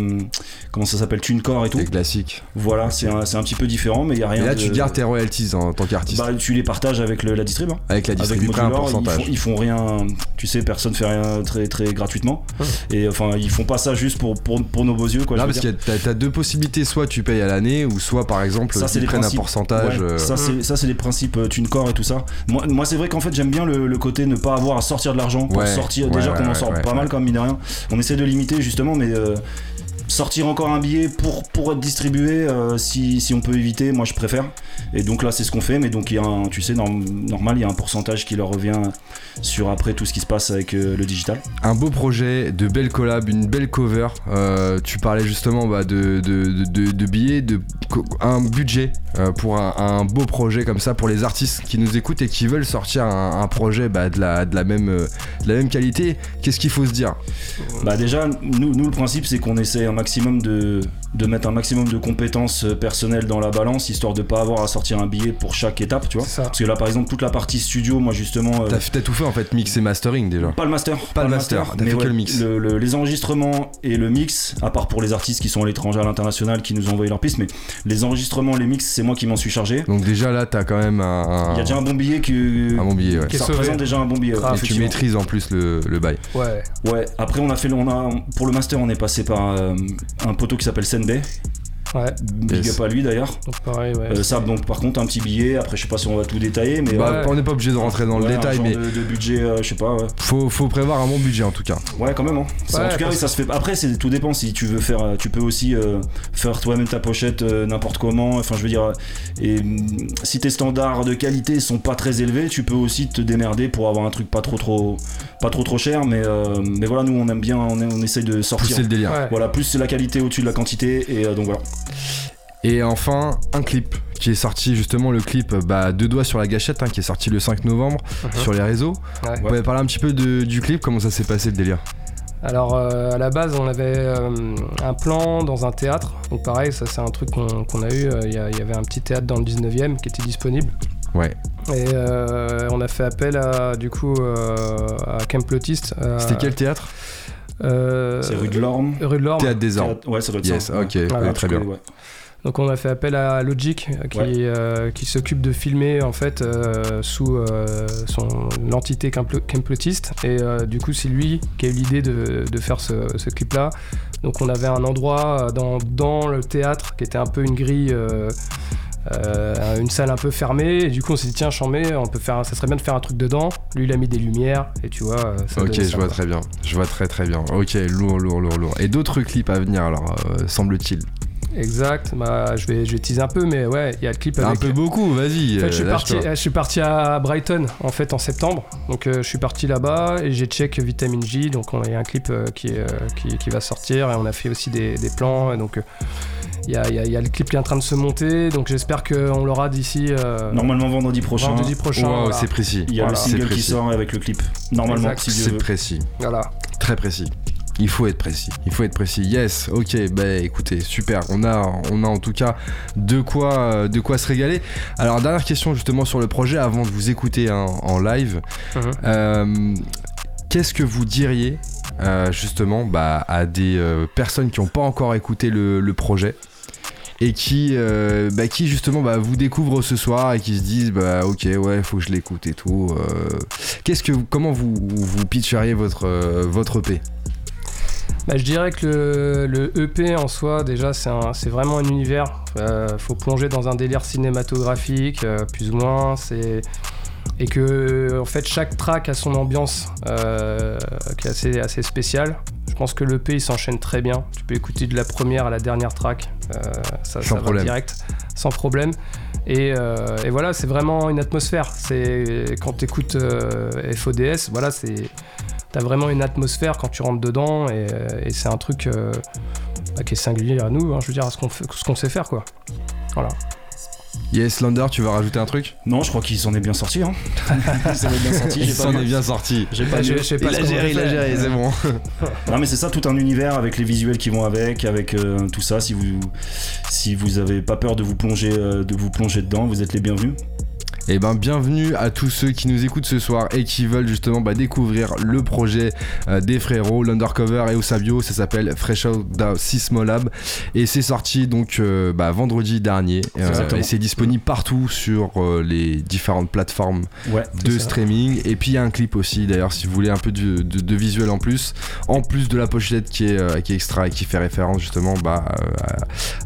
S2: comment ça s'appelle, TuneCore et tout.
S1: Les classiques.
S2: Voilà, c'est un, c'est un petit peu différent, mais il y a rien.
S1: Et là,
S2: de-
S1: tu gardes tes royalties en tant qu'artiste.
S2: Bah, tu les partages avec le- la distrib. hein.
S1: avec la
S2: Avec
S1: distrib, un
S2: Modular, ils
S1: pourcentage.
S2: font, ils font rien, tu sais, personne fait rien très très gratuitement. Et enfin, ils font pas ça juste pour, pour, pour nos beaux yeux, quoi.
S1: Non,
S2: je
S1: parce que t'as t'as deux possibilités, soit tu payes à l'année, ou soit par exemple,
S2: Ça, c'est
S1: ils
S2: des
S1: prennent
S2: principes.
S1: un pourcentage.
S2: Ouais,
S1: euh,
S2: Ça, c'est ça, c'est les principes euh, TuneCore et tout ça. Moi, moi c'est vrai qu'en fait, j'aime bien le, le côté ne pas avoir à sortir de l'argent pour
S1: Ouais,
S2: sortir. Déjà qu'on en sort pas mal, comme mine de rien. On essaie de limiter justement, mais. Sortir encore un billet pour, pour être distribué, euh, si, si on peut éviter, moi je préfère. Et donc là, c'est ce qu'on fait, mais donc il y a un, tu sais, norm- normal, il y a un pourcentage qui leur revient sur après tout ce qui se passe avec euh, le digital.
S1: Un beau projet, de belles collabs, une belle cover. Euh, tu parlais justement bah, de, de, de- de- de billets, de un budget pour un, un beau projet comme ça pour les artistes qui nous écoutent et qui veulent sortir un, un projet bah, de, la, de, la même, de la même qualité. Qu'est-ce qu'il faut se dire?
S2: Bah déjà, nous, nous le principe c'est qu'on essaie maximum de, de mettre un maximum de compétences euh, personnelles dans la balance, histoire de pas avoir à sortir un billet pour chaque étape, tu vois. Parce que là par exemple toute la partie studio, moi justement... euh,
S1: T'as t'as tout fait en fait, mix et mastering déjà.
S2: pas le master.
S1: Pas le master, t'as
S2: mais
S1: fait que le mix.
S2: le- les enregistrements et le mix, à part pour les artistes qui sont à l'étranger, à l'international, qui nous ont envoyé leurs pistes, mais les enregistrements, les mix, c'est moi qui m'en suis chargé.
S1: Donc déjà là, t'as quand même un,
S2: Il y a déjà un bon billet que...
S1: un bon billet. Ouais.
S7: Qui
S2: Ça représente déjà un bon billet. ouais,
S7: Grave.
S1: Et tu maîtrises en plus le, le bail.
S7: Ouais.
S2: Ouais, après on a fait, le- on a, pour le master on est passé par euh, un poteau qui s'appelle grande.
S7: Ouais.
S2: big
S1: Yes.
S2: up à lui d'ailleurs.
S7: Donc pareil, ouais.
S2: Euh, ça donc par contre un petit billet, après je sais pas si on va tout détailler, mais
S1: Bah,
S2: euh,
S1: On n'est pas obligé de rentrer dans le
S2: ouais,
S1: détail,
S2: genre
S1: mais
S2: de, de budget, euh, je sais pas, ouais.
S1: faut, faut prévoir un bon budget en tout cas.
S2: Ouais, quand même. Hein. En tout cas, oui, ça se fait. Après, c'est tout dépend. Si tu veux faire, tu peux aussi euh, faire toi-même ta pochette euh, n'importe comment. Enfin, je veux dire, et hum, si tes standards de qualité sont pas très élevés, tu peux aussi te démerder pour avoir un truc pas trop trop, pas trop trop cher. Mais euh, mais voilà, nous on aime bien, on, on essaye de sortir.
S1: Pousser le délire.
S7: Ouais.
S2: Voilà, plus c'est la qualité au-dessus de la quantité. Et euh, donc voilà.
S1: Et enfin, un clip qui est sorti justement, le clip bah, Deux doigts sur la gâchette, hein, qui est sorti le 5 novembre
S7: Mhm.
S1: sur les réseaux.
S7: Ouais.
S1: Vous pouvez parler un petit peu de- du clip, comment ça s'est passé le délire?
S7: Alors euh, à la base on avait euh, un plan dans un théâtre, donc pareil ça c'est un truc qu'on a eu, euh, il y, avait un petit théâtre dans le 19e qui était disponible.
S1: Ouais.
S7: Et on a fait appel à du coup à euh,
S1: C'était quel théâtre?
S7: Euh,
S2: C'est rue de l'Orme.
S7: Rue de l'Orme.
S1: Théâtre des Ormes.
S2: Ouais, ça doit être
S1: Yes,
S2: ça.
S1: ok,
S2: ouais.
S1: très bien.
S2: ouais.
S7: Donc on a fait appel à Logic euh, qui, euh, qui s'occupe de filmer en fait euh, sous euh, son l'entité Kemplo- Kemplotiste et euh, du coup c'est lui qui a eu l'idée de, de faire ce, ce clip là. Donc on avait un endroit dans, dans le théâtre qui était un peu une grille euh, une salle un peu fermée et du coup on s'est dit tiens chambé on peut faire ça serait bien de faire un truc dedans lui il a mis des lumières et tu vois euh, ça
S1: Ok, je vois très bien. Je vois très très bien. Ok, lourd, lourd, lourd, lourd. Et d'autres clips à venir alors, euh, semble-t-il
S7: exact bah, je vais je vais teaser un peu mais ouais il y a le clip
S1: Un
S7: avec
S1: peu beaucoup, vas-y.
S7: En fait, je, suis parti, je suis parti à Brighton en fait en septembre. Donc euh, je suis parti là-bas et j'ai check Vitamine J. Donc on- il y a un clip euh, qui, euh, qui, qui va sortir et on a fait aussi des, des plans. Et donc il y, a, y y le clip qui est en train de se monter. Donc j'espère qu'on l'aura d'ici euh,
S2: Normalement vendredi prochain.
S7: vendredi prochain.
S1: Wow,
S7: voilà.
S1: c'est précis.
S2: Il y a
S7: Voilà.
S2: le single qui sort avec le clip. Normalement, si
S1: C'est précis.
S7: Voilà.
S1: Très précis. Il faut être précis. Il faut être précis. Yes. Ok. Bah écoutez, super. On a, on a en tout cas de quoi, de quoi se régaler. Alors dernière question justement sur le projet avant de vous écouter hein, en live.
S7: Mhm.
S1: Euh, Qu'est-ce que vous diriez euh, justement bah, à des euh, personnes qui n'ont pas encore écouté le, le projet? Et qui, euh, bah, qui justement bah, vous découvrent ce soir et qui se disent bah ok ouais faut que je l'écoute et tout. euh, Qu'est-ce que comment vous pitcheriez votre euh, votre EP
S7: Bah, je dirais que le, EP en soi, déjà, c'est vraiment un univers. Euh, faut plonger dans un délire cinématographique, plus ou moins. C'est et que en fait chaque track a son ambiance qui est assez, assez spéciale. Je pense que l'EP il s'enchaîne très bien. Tu peux écouter de la première à la dernière track, euh, ça,
S1: Sans
S7: ça va direct, sans problème. Et, euh, et voilà, c'est vraiment une atmosphère. C'est quand tu écoutes FODS, voilà, c'est T'as vraiment une atmosphère quand tu rentres dedans et, euh, et c'est un truc euh, bah, qui est singulier à nous, hein, je veux dire, à ce qu'on fait- ce qu'on sait faire quoi. Voilà.
S1: Yes, Lander, tu veux rajouter un truc?
S2: Non, je crois qu'il s'en est bien sorti. Hein. il s'en est bien sorti.
S1: Il
S2: j'ai pas
S1: s'en
S2: mieux.
S1: est bien sorti.
S2: J'ai pas
S7: je-
S2: mieux.
S7: je sais pas
S1: Il a géré, il a géré, c'est bon.
S2: Non mais c'est ça, tout un univers avec les visuels qui vont avec, avec euh, tout ça. Si vous si vous avez pas peur de vous plonger euh, de vous plonger dedans, vous êtes les bienvenus.
S1: Et ben bienvenue à tous ceux qui nous écoutent ce soir et qui veulent justement bah, découvrir le projet euh, des frérots, l'Undercover et Osabio, ça s'appelle Fresh Out Sismolab et c'est sorti donc euh, bah, vendredi dernier Euh, et c'est disponible partout sur les différentes plateformes
S2: Ouais.
S1: de streaming et puis il y a un clip aussi d'ailleurs si vous voulez un peu de, de- de visuel en plus en plus de la pochette qui est, qui est extra et qui fait référence justement bah,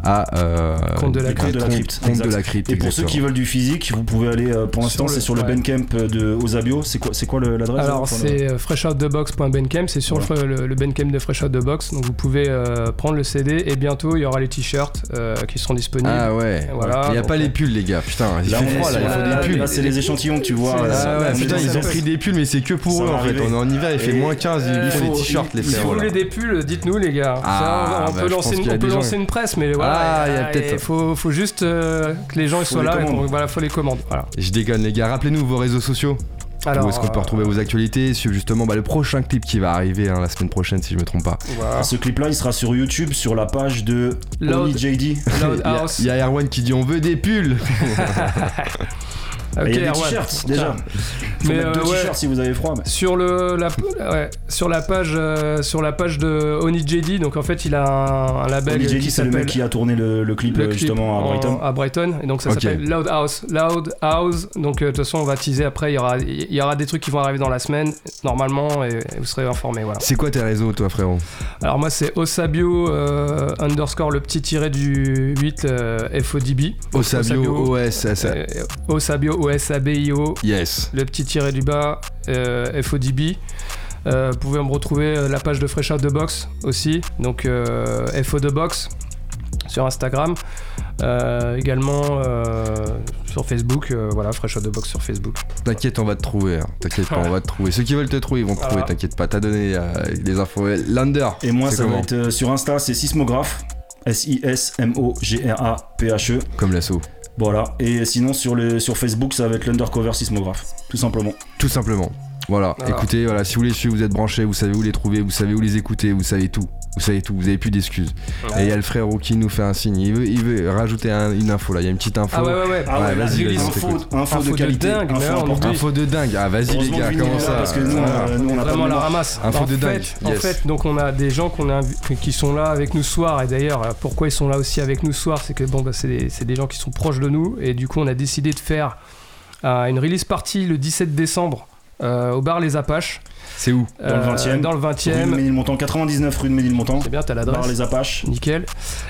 S1: à, à,
S7: Conte de la
S2: de la crypte.
S1: Conte de
S2: exact.
S1: la crypte
S2: Et pour ceux qui veulent du physique, vous pouvez aller euh, pour l'instant c'est
S7: le-
S2: sur le
S7: ouais.
S2: Bandcamp de Osabio. C'est quoi c'est quoi le- l'adresse
S7: Alors c'est euh, freshoutthebox.bandcamp, c'est sur
S2: Voilà.
S7: le, le, le Bandcamp de Fresh Out the Box, donc vous pouvez euh, prendre le CD et bientôt il y aura les t-shirts euh, qui seront disponibles.
S1: Ah ouais,
S7: Voilà,
S1: il y a
S7: donc,
S1: pas les pulls les gars, putain, il
S2: Là,
S1: fait froid là, il faut des pulls.
S2: Là c'est les échantillons que tu vois.
S1: Ah putain, ils ont pris des pulls, mais c'est que pour eux en fait. On est en hiver, il fait moins 15, ils
S2: il
S1: font
S2: faut-
S1: des t-shirts, les
S7: Si
S1: frères.
S7: vous
S1: voilà.
S7: voulez des pulls, dites-nous les gars.
S1: Ah,
S7: on
S1: bah,
S7: peut
S1: je
S7: lancer, une, presse, mais voilà.
S1: Ah, il y a peut-être-
S7: faut, faut juste euh, que les gens soient là. Et qu'on- voilà, faut les commandes. Voilà.
S1: Je déconne les gars, rappelez-nous vos réseaux sociaux.
S7: Alors,
S1: Où est-ce qu'on peut
S7: euh,
S1: retrouver vos actualités sur justement bah, le prochain clip qui va arriver hein, la semaine prochaine si je me trompe pas.
S2: Ce clip là il sera sur YouTube sur la page de
S7: Loud-
S2: JD.
S7: Loud
S1: Il y a-
S7: House.
S1: Il y a Erwan qui dit on veut des pulls.
S7: Ok,
S2: Et il y a des t-shirts déjà. Faut
S7: Mais,
S2: mettre deux
S7: euh, ouais.
S2: t-shirts si vous avez froid. mais-
S7: Sur le la, ouais, sur la page euh, sur la page de Oni JD donc en fait il a un, un label
S2: Oni JD
S7: qui
S2: c'est le mec qui a tourné le, le clip
S7: le
S2: euh,
S7: clip
S2: justement à
S7: en-
S2: Brighton.
S7: à Brighton et donc ça s'appelle Loud House Loud House donc euh, de toute façon on va teaser après il y aura il y aura des trucs qui vont arriver dans la semaine normalement et, et vous serez informés voilà
S1: C'est quoi tes réseaux toi frérot?
S7: Alors moi c'est Osabio euh, underscore le petit tiré du 8 euh, FODB
S1: Osabio OS.
S7: euh, Osabio OSABIO
S1: Yes.
S7: le petit tiré du bas euh, FODB. Euh, vous pouvez me retrouver euh, la page de Fresh Out the Box aussi, donc euh, FO the Box sur Instagram. Euh, également euh, sur Facebook, euh, voilà, Fresh Out the Box sur Facebook.
S1: T'inquiète, on va te trouver. hein. T'inquiète pas, on va te trouver. Ceux qui veulent te trouver, ils vont te trouver.
S7: Ah.
S1: T'inquiète pas, t'as donné euh, les infos. Lander.
S2: Et moi ça va être euh, sur Insta c'est Sismographe. S-I-S-M-O-G-R-A-P-H-E.
S1: Comme l'assaut.
S2: Voilà. Et sinon sur, le, sur Facebook ça va être l'undercover Sismographe. Tout simplement.
S1: Tout simplement. Voilà.
S7: Voilà.
S1: Écoutez, voilà, si vous les suivez, vous êtes branchés, vous savez où les trouver, vous savez où les écouter, vous savez tout. Vous savez tout, vous avez plus d'excuses. Et il y a le frérot qui nous fait un signe. Il veut, il veut rajouter un- une info là. Il y a une petite info.
S7: Ah ouais, ouais, ouais.
S2: Ah
S1: Ouais,
S2: ouais,
S1: vas-y, on
S2: info, info,
S7: Info
S2: de
S7: de
S2: qualité,
S7: dingue, mais
S2: info
S7: là,
S1: de dingue. Ah, vas-y les gars, comment ça
S2: parce que nous,
S1: Ah.
S2: euh, nous, on a pas
S7: Vraiment la ramasse.
S1: Info
S7: en
S1: de dingue,
S7: fait, en
S1: yes.
S7: fait, donc on a des gens qu'on a invi- qui sont là avec nous ce soir. Et d'ailleurs, pourquoi ils sont là aussi avec nous ce soir, c'est que bon, bah, c'est des, c'est des gens qui sont proches de nous. Et du coup, on a décidé de faire euh, une release party le 17 décembre euh, au bar Les Apaches.
S1: C'est où
S2: Dans le
S7: Euh,
S2: 20e.
S7: Dans le
S2: Rue de
S7: 20e.
S2: Ménilmontant, 99 rue de Ménilmontant.
S7: C'est bien, t'as
S2: Bar
S7: l'adresse.
S2: les Apaches.
S7: Nickel.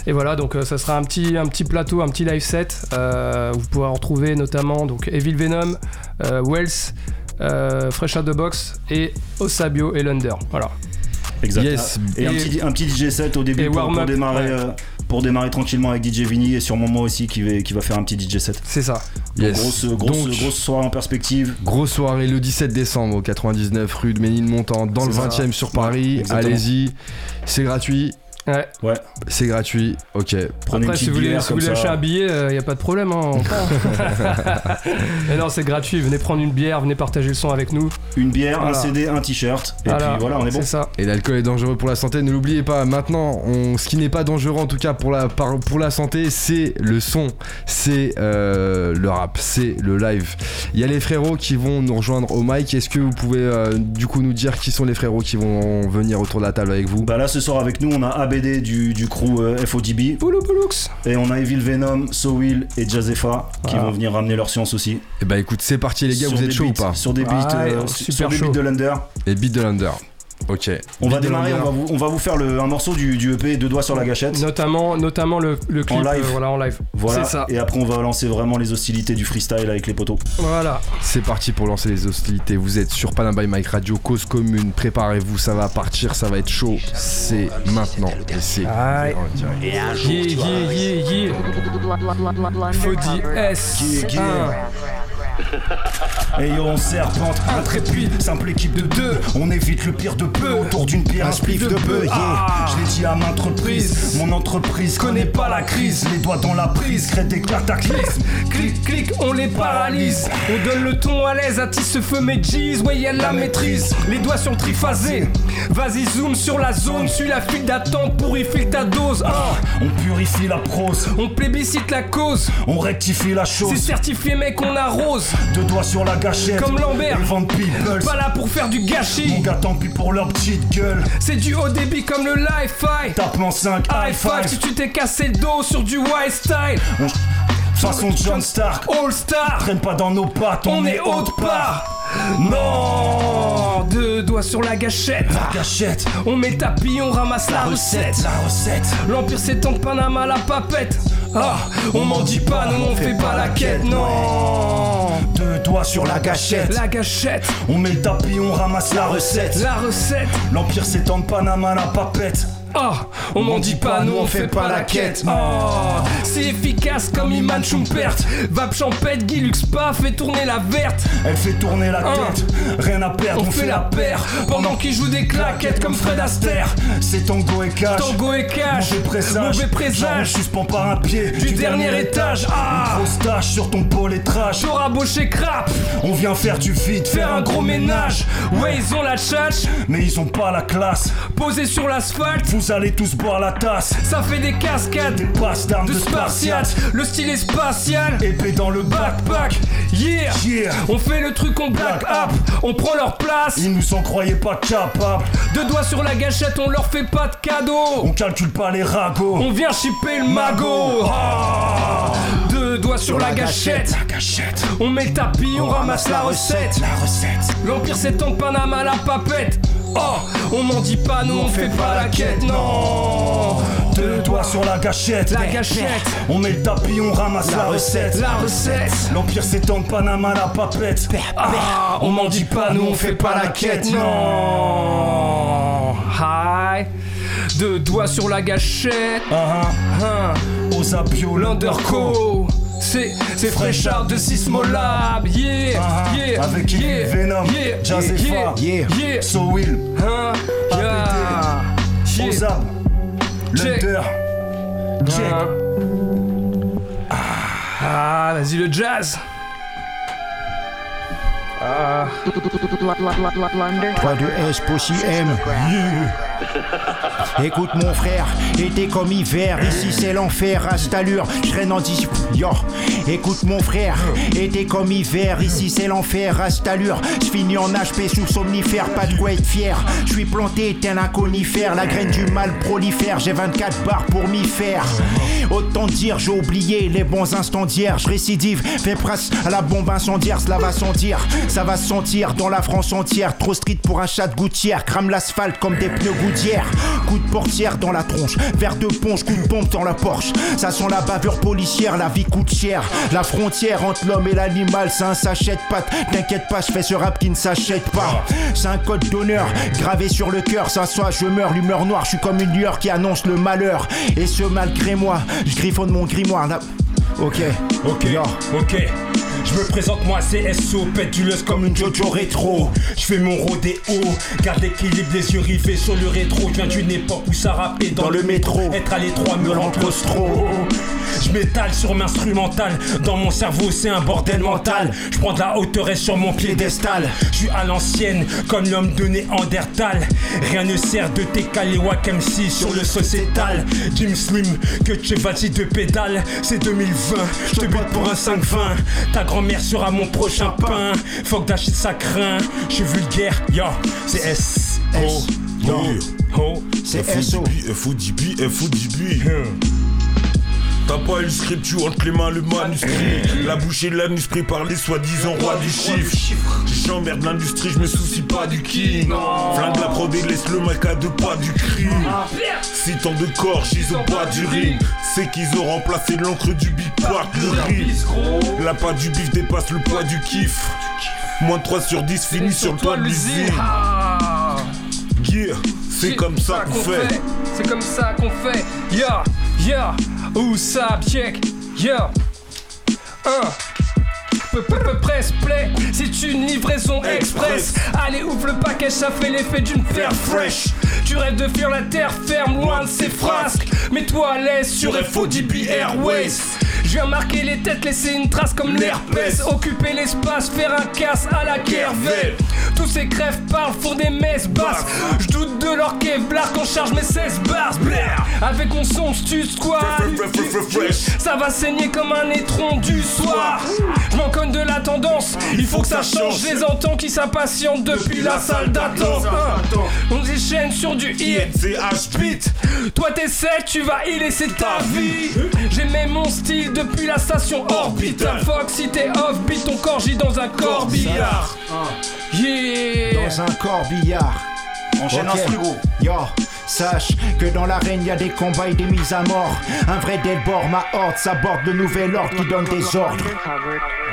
S7: Et voilà, donc euh, ça sera un petit, un petit plateau, un petit live set. euh, vous pourrez retrouver notamment donc Evil Venom, euh, Wells, euh, Fresh Out the Box et Osabio et Lunder. Voilà.
S2: Exact.
S1: Yes.
S2: Et, un,
S7: Et-
S2: petit, un petit DJ set au début pour, pour démarrer,
S7: ouais.
S2: euh, pour démarrer tranquillement avec DJ Vinny et sûrement moi aussi qui va, qui va faire un petit DJ set.
S7: C'est ça.
S2: Donc,
S1: Yes.
S2: grosse, grosse,
S1: Donc-
S2: grosse soirée en perspective.
S1: Grosse soirée le 17 décembre au 99 rue de Ménilmontant dans le
S2: C'est ça.
S1: 20 e sur Paris. Allez-y, c'est gratuit.
S7: Ouais.
S2: Ouais,
S1: C'est gratuit, ok.
S2: prenez une
S7: Après, si vous voulez, si acheter un billet, il n'y a pas de problème. Hein. Mais non, c'est gratuit. Venez prendre une bière, venez partager le son avec nous.
S2: Une bière,
S7: Voilà.
S2: un CD, un t-shirt. Et puis voilà, on est bon.
S7: C'est ça.
S1: Et l'alcool est dangereux pour la santé, ne l'oubliez pas. Maintenant, on- ce qui n'est pas dangereux en tout cas pour la, par- pour la santé, c'est le son, c'est euh, le rap, c'est le live. Il y a les frérots qui vont nous rejoindre au mic. Est-ce que vous pouvez euh, du coup nous dire qui sont les frérots qui vont venir autour de la table avec vous?
S2: Bah là ce soir avec nous on a Du, du crew euh, FODB et on a Evil Venom, So Will et Jazefa qui
S7: Ah.
S2: vont venir ramener leur science aussi.
S1: Et bah écoute, c'est parti les gars,
S2: Sur
S1: vous êtes chaud ou
S2: beats-
S1: pas?
S2: Sur des beats,
S7: Ah,
S2: euh,
S7: ouais,
S2: sur
S7: super
S2: des beats de Lunder.
S1: Et beat de l'under. Ok.
S2: On va démarrer, on va vous, on va vous faire le, un morceau du, du EP Deux doigts sur la gâchette.
S7: Notamment, notamment le, le clip.
S2: En live.
S7: euh, voilà, en live.
S2: Voilà.
S7: Ça.
S2: Et après on va lancer vraiment les hostilités du freestyle avec les poteaux.
S7: Voilà.
S1: C'est parti pour lancer les hostilités. Vous êtes sur Panama by Mike Radio, cause commune. Préparez-vous, ça va partir, ça va être chaud. C'est maintenant. Et c'est.
S7: Aïe.
S1: en direct.
S7: Yeah, yeah, yeah, yeah. Faut dire S.
S2: Yeah, yeah. Et on serpente, intrépide, simple équipe de deux. On évite le pire de peu autour d'une pierre, un spliff de peu. Yeah.
S7: Ah.
S2: Je l'ai dit à maintes reprises, mon entreprise connaît pas la crise. Les doigts dans la prise, crée des cataclysmes.
S7: Clic, clic, on les paralyse. On donne le ton à l'aise, attise ce feu, mais jeez, ouais, elle la maîtrise. Les doigts sur le triphasé. Vas-y, zoom sur la zone, suis la file d'attente pour y filer ta dose. Ah.
S2: On purifie la prose,
S7: On plébiscite la cause.
S2: on rectifie la
S7: C'est
S2: chose.
S7: certifié, mec, on arrose.
S2: Deux doigts sur la gâchette,
S7: Comme Lambert.
S2: People.
S7: Pas là pour faire du
S2: Mon
S7: gâchis.
S2: gars, tant pis pour leur petite gueule.
S7: C'est du haut débit comme le Li-Fi.
S2: Tapement 5,
S7: High five si tu t'es cassé le dos sur du wild style.
S2: Façon John Stark,
S7: All star.
S2: traîne pas dans nos pattes,
S7: On est haut de part. Non, deux doigts sur la gâchette.
S2: La gâchette,
S7: On met tapis, on ramasse la recette.
S2: la recette.
S7: L'empire s'étend de Panama la papette. Ah, on m'en dit pas, non, on fait pas la quête, non.
S2: Deux doigts sur la gâchette.
S7: La gâchette,
S2: On met le tapis, on ramasse la recette.
S7: la recette.
S2: L'empire s'étend de Panama, la papette.
S7: Ah, on m'en dit pas, nous on fait pas la quête. Oh, c'est efficace comme Iman Schumpert. Vape champette, Guy Lux pas, fait tourner la verte.
S2: Elle fait tourner la
S7: Ah.
S2: tête, rien à perdre,
S7: On fait la paire pendant qu'il joue des claquettes comme Fred Astaire.
S2: C'est tango et cash.
S7: Tango et cash,
S2: Mauvais présage,
S7: mauvais présage.
S2: suspend par un pied
S7: Du dernier étage, ah.
S2: Grosse tache sur ton pôle et trash.
S7: T'auras bouché crap,
S2: On vient faire du feed,
S7: faire un gros ménage. Ouais, ils ont la tchatch,
S2: Mais ils ont pas la classe.
S7: posé sur l'asphalte.
S2: Vous allez tous boire la tasse.
S7: Ça fait des cascades
S2: Des passes d'armes
S7: de
S2: de
S7: spartiates.
S2: spartiates.
S7: Le style est spatial.
S2: Épée dans le backpack.
S7: Yeah.
S2: Yeah.
S7: On fait le truc, on black up, on prend leur place.
S2: Ils nous en croyaient pas capables.
S7: Deux doigts sur la gâchette, on leur fait pas de cadeau.
S2: On calcule pas les ragots.
S7: On vient chipper le magot. Ah. Deux doigts sur la gâchette.
S2: La gâchette.
S7: On met le tapis, on ramasse la recette.
S2: La recette.
S7: L'Empire s'étend Panama la papette. Oh, on m'en dit pas, nous on fait pas la quête, non.
S2: Deux doigts sur la gâchette.
S7: La gâchette,
S2: On met le tapis, on ramasse la, recette.
S7: la recette.
S2: L'Empire s'étend de Panama, la papette.
S7: Ah, on m'en dit pas, nous on fait pas la quête, non. Hi. Deux doigts sur la gâchette.
S2: Aux
S7: L'Underco. C'est, c'est fraîcheur de Sismolab, yeah,
S2: Ah, ah.
S7: yeah,
S2: Avec
S7: yeah,
S2: Venom,
S7: yeah,
S2: Jazz
S7: yeah, yeah,
S2: Yeah.
S7: yeah,
S2: So Will,
S7: hein, yeah, yeah.
S2: Ozab,
S7: Check.
S2: Lunder. Check.
S7: Hein. Ah, vas-y le jazz. Ah.
S12: 3 de S Pussy M. Écoute mon frère, été comme hiver, ici c'est l'enfer, à cette allure, je traîne en dis... Yo, écoute mon frère, été comme hiver, ici c'est l'enfer, à cette je finis en HP sous somnifère, pas de quoi être fier, je suis planté tel un conifère, la graine du mal prolifère, j'ai 24 barres pour m'y faire. Autant dire, j'ai oublié les bons instants d'hier, je récidive, fais presse à la bombe incendiaire, cela va sentir, ça va se sentir dans la France entière, trop street pour un chat de gouttière, crame l'asphalte comme des pneus coup de portière dans la tronche, verre de ponche, coup de pompe dans la Porsche, ça sent la bavure policière, la vie coûte cher, la frontière entre l'homme et l'animal, c'est un sachet de t'inquiète pas, je fais ce rap qui ne s'achète pas, c'est un code d'honneur, gravé sur le cœur, ça soit je meurs, l'humeur noire, je suis comme une lueur qui annonce le malheur, et ce malgré moi, je griffonne mon grimoire, ok,
S13: Ok, ok. Je me présente moi CSO, pétuleuse comme une Jojo rétro. Je fais mon rodéo, garde l'équilibre, les yeux rivés sur le rétro. Je viens d'une époque où ça rappait dans,
S12: le métro.
S13: Être à l'étroit me rend claustro. Je m'étale sur m'instrumental, dans mon cerveau c'est un bordel mental. Je prends de la hauteur et sur mon piédestal. Je suis à l'ancienne, comme l'homme de Néandertal. Rien ne sert de t'écaler Wack MC sur le sociétal. Jim Slim, que tu vas-y de pédale, c'est 2020. Je te bute pour un 5-20. Grand-mère sera mon prochain pain. Faut que d'achète ça craint. Je suis vulgaire, yo, c'est S.
S12: S.
S13: Yo, oh,
S12: c'est SO.
S14: FODB, FODB. T'as pas eu le script, tu entre les mains le manuscrit. La bouche et l'anus pris par les soi-disant rois du chiffre. J'emmerde l'industrie, je me soucie pas du king. Flingue la prod et laisse le mec à deux pas du crime. Si tant de corps, ils au pas du ring. C'est qu'ils ont remplacé l'encre du big park, le riz. La pâte du bif dépasse le poids du kiff. Moins de 3 sur 10 fini sur le toit de l'usine.
S7: Ah.
S14: Yeah, c'est comme ça qu'on fait.
S7: C'est comme ça qu'on fait. Ya, ya, où ça, check. Ya. Un. Peu, peu, peu, presse, play, c'est une livraison express. Allez, ouvre le package, ça fait l'effet d'une terre fraîche. Tu rêves de fuir la terre ferme, loin de ses frasques. Mets-toi à l'aise sur FODB Airways. Je viens marquer les têtes, laisser une trace comme l'herpès. Occuper l'espace, faire un casse à la Kervel. Tous ces crèves parlent, font des messes basses. Je doute de leur Kevlar quand charge mes 16 bars. Blair. Avec mon son, stus quoi Ça va saigner comme un étron du soir. Je m'en cogne de la tendance, il faut que ça change. Je les entends qui s'impatientent depuis la salle d'attente. On déchaîne sur du INCH beat. Toi t'es sec, tu vas y laisser ta vie. J'aimais mon style depuis la station Orbital. Fox, si t'es off-beat, ton corps gît dans un corbillard. Yeah.
S12: Dans un corbillard.
S15: Enchaîne
S12: Ok.
S15: instru, gros.
S12: Yo, sache que dans l'arène y a des combats et des mises à mort. Un vrai Delbord, ma horde, s'aborde le nouvel ordre qui donne des ordres.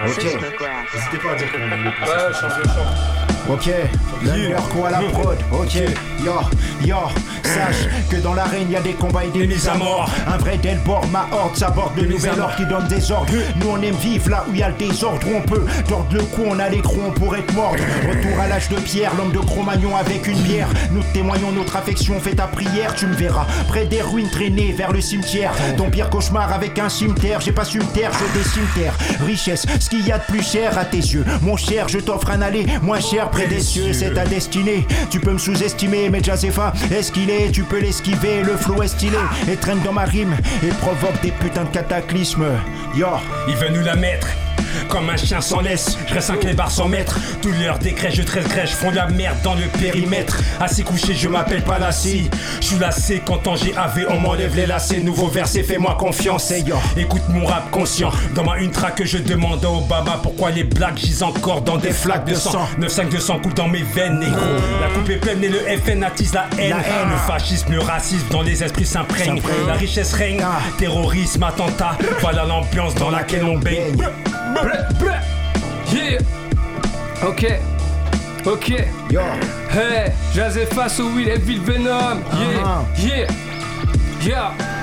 S12: Ok.
S15: N'hésitez pas à dire qu'on
S7: Ouais, change de champ.
S12: Ok, Lunder quoi la prod, ok, yo, yo, sache que dans l'arène y a des combats et des mises à mort. Un vrai Delbord, ma horde, s'aborde le nouvel ordre qui donne des ordres. Nous on aime vivre là où y a le désordre, on peut tordre le cou, on a les crocs, on pourrait te mordre. Retour à l'âge de pierre, l'homme de Cro-Magnon avec une bière. Nous te témoignons notre affection, fais ta prière, tu me verras. Près des ruines traînées vers le cimetière. Ton pire cauchemar avec un cimetière, j'ai pas su me taire, je dessine terre. Richesse, ce qu'il y a de plus cher à tes yeux. Mon cher, je t'offre un aller moins cher près des cieux, c'est ta destinée. Tu peux me sous-estimer, mais Jazepha, est-ce qu'il est Tu peux l'esquiver, le flow est stylé. Et traîne dans ma rime et provoque des putains de cataclysmes. Yo,
S13: Il veut nous la mettre. Comme un chien sans laisse, je reste un clébard sans mètres. Tous leurs décrets, je traite crèche, font de la merde dans le périmètre. Assis couché, je m'appelle pas Lassie. Je suis lassé quand en GAV, on m'enlève les lacets. Nouveau verset, fais-moi confiance. Écoute mon rap conscient. Dans ma une track que je demande au Obama pourquoi les blagues gisent encore dans des flaques de sang. 9-5 de sang coule dans mes veines, négro. La coupe est pleine et le FN attise la haine.
S12: La haine.
S13: Le fascisme, le racisme dans les esprits s'imprègne.
S12: S'imprègne.
S13: La richesse règne.
S12: Ah.
S13: Terrorisme, attentat. Voilà l'ambiance dans laquelle on baigne.
S7: Yeah. Ok. Ok.
S12: yo,
S7: Hey, Jazz face au Will et Venom.
S12: Ah.
S7: Yeah. Yeah. Yeah.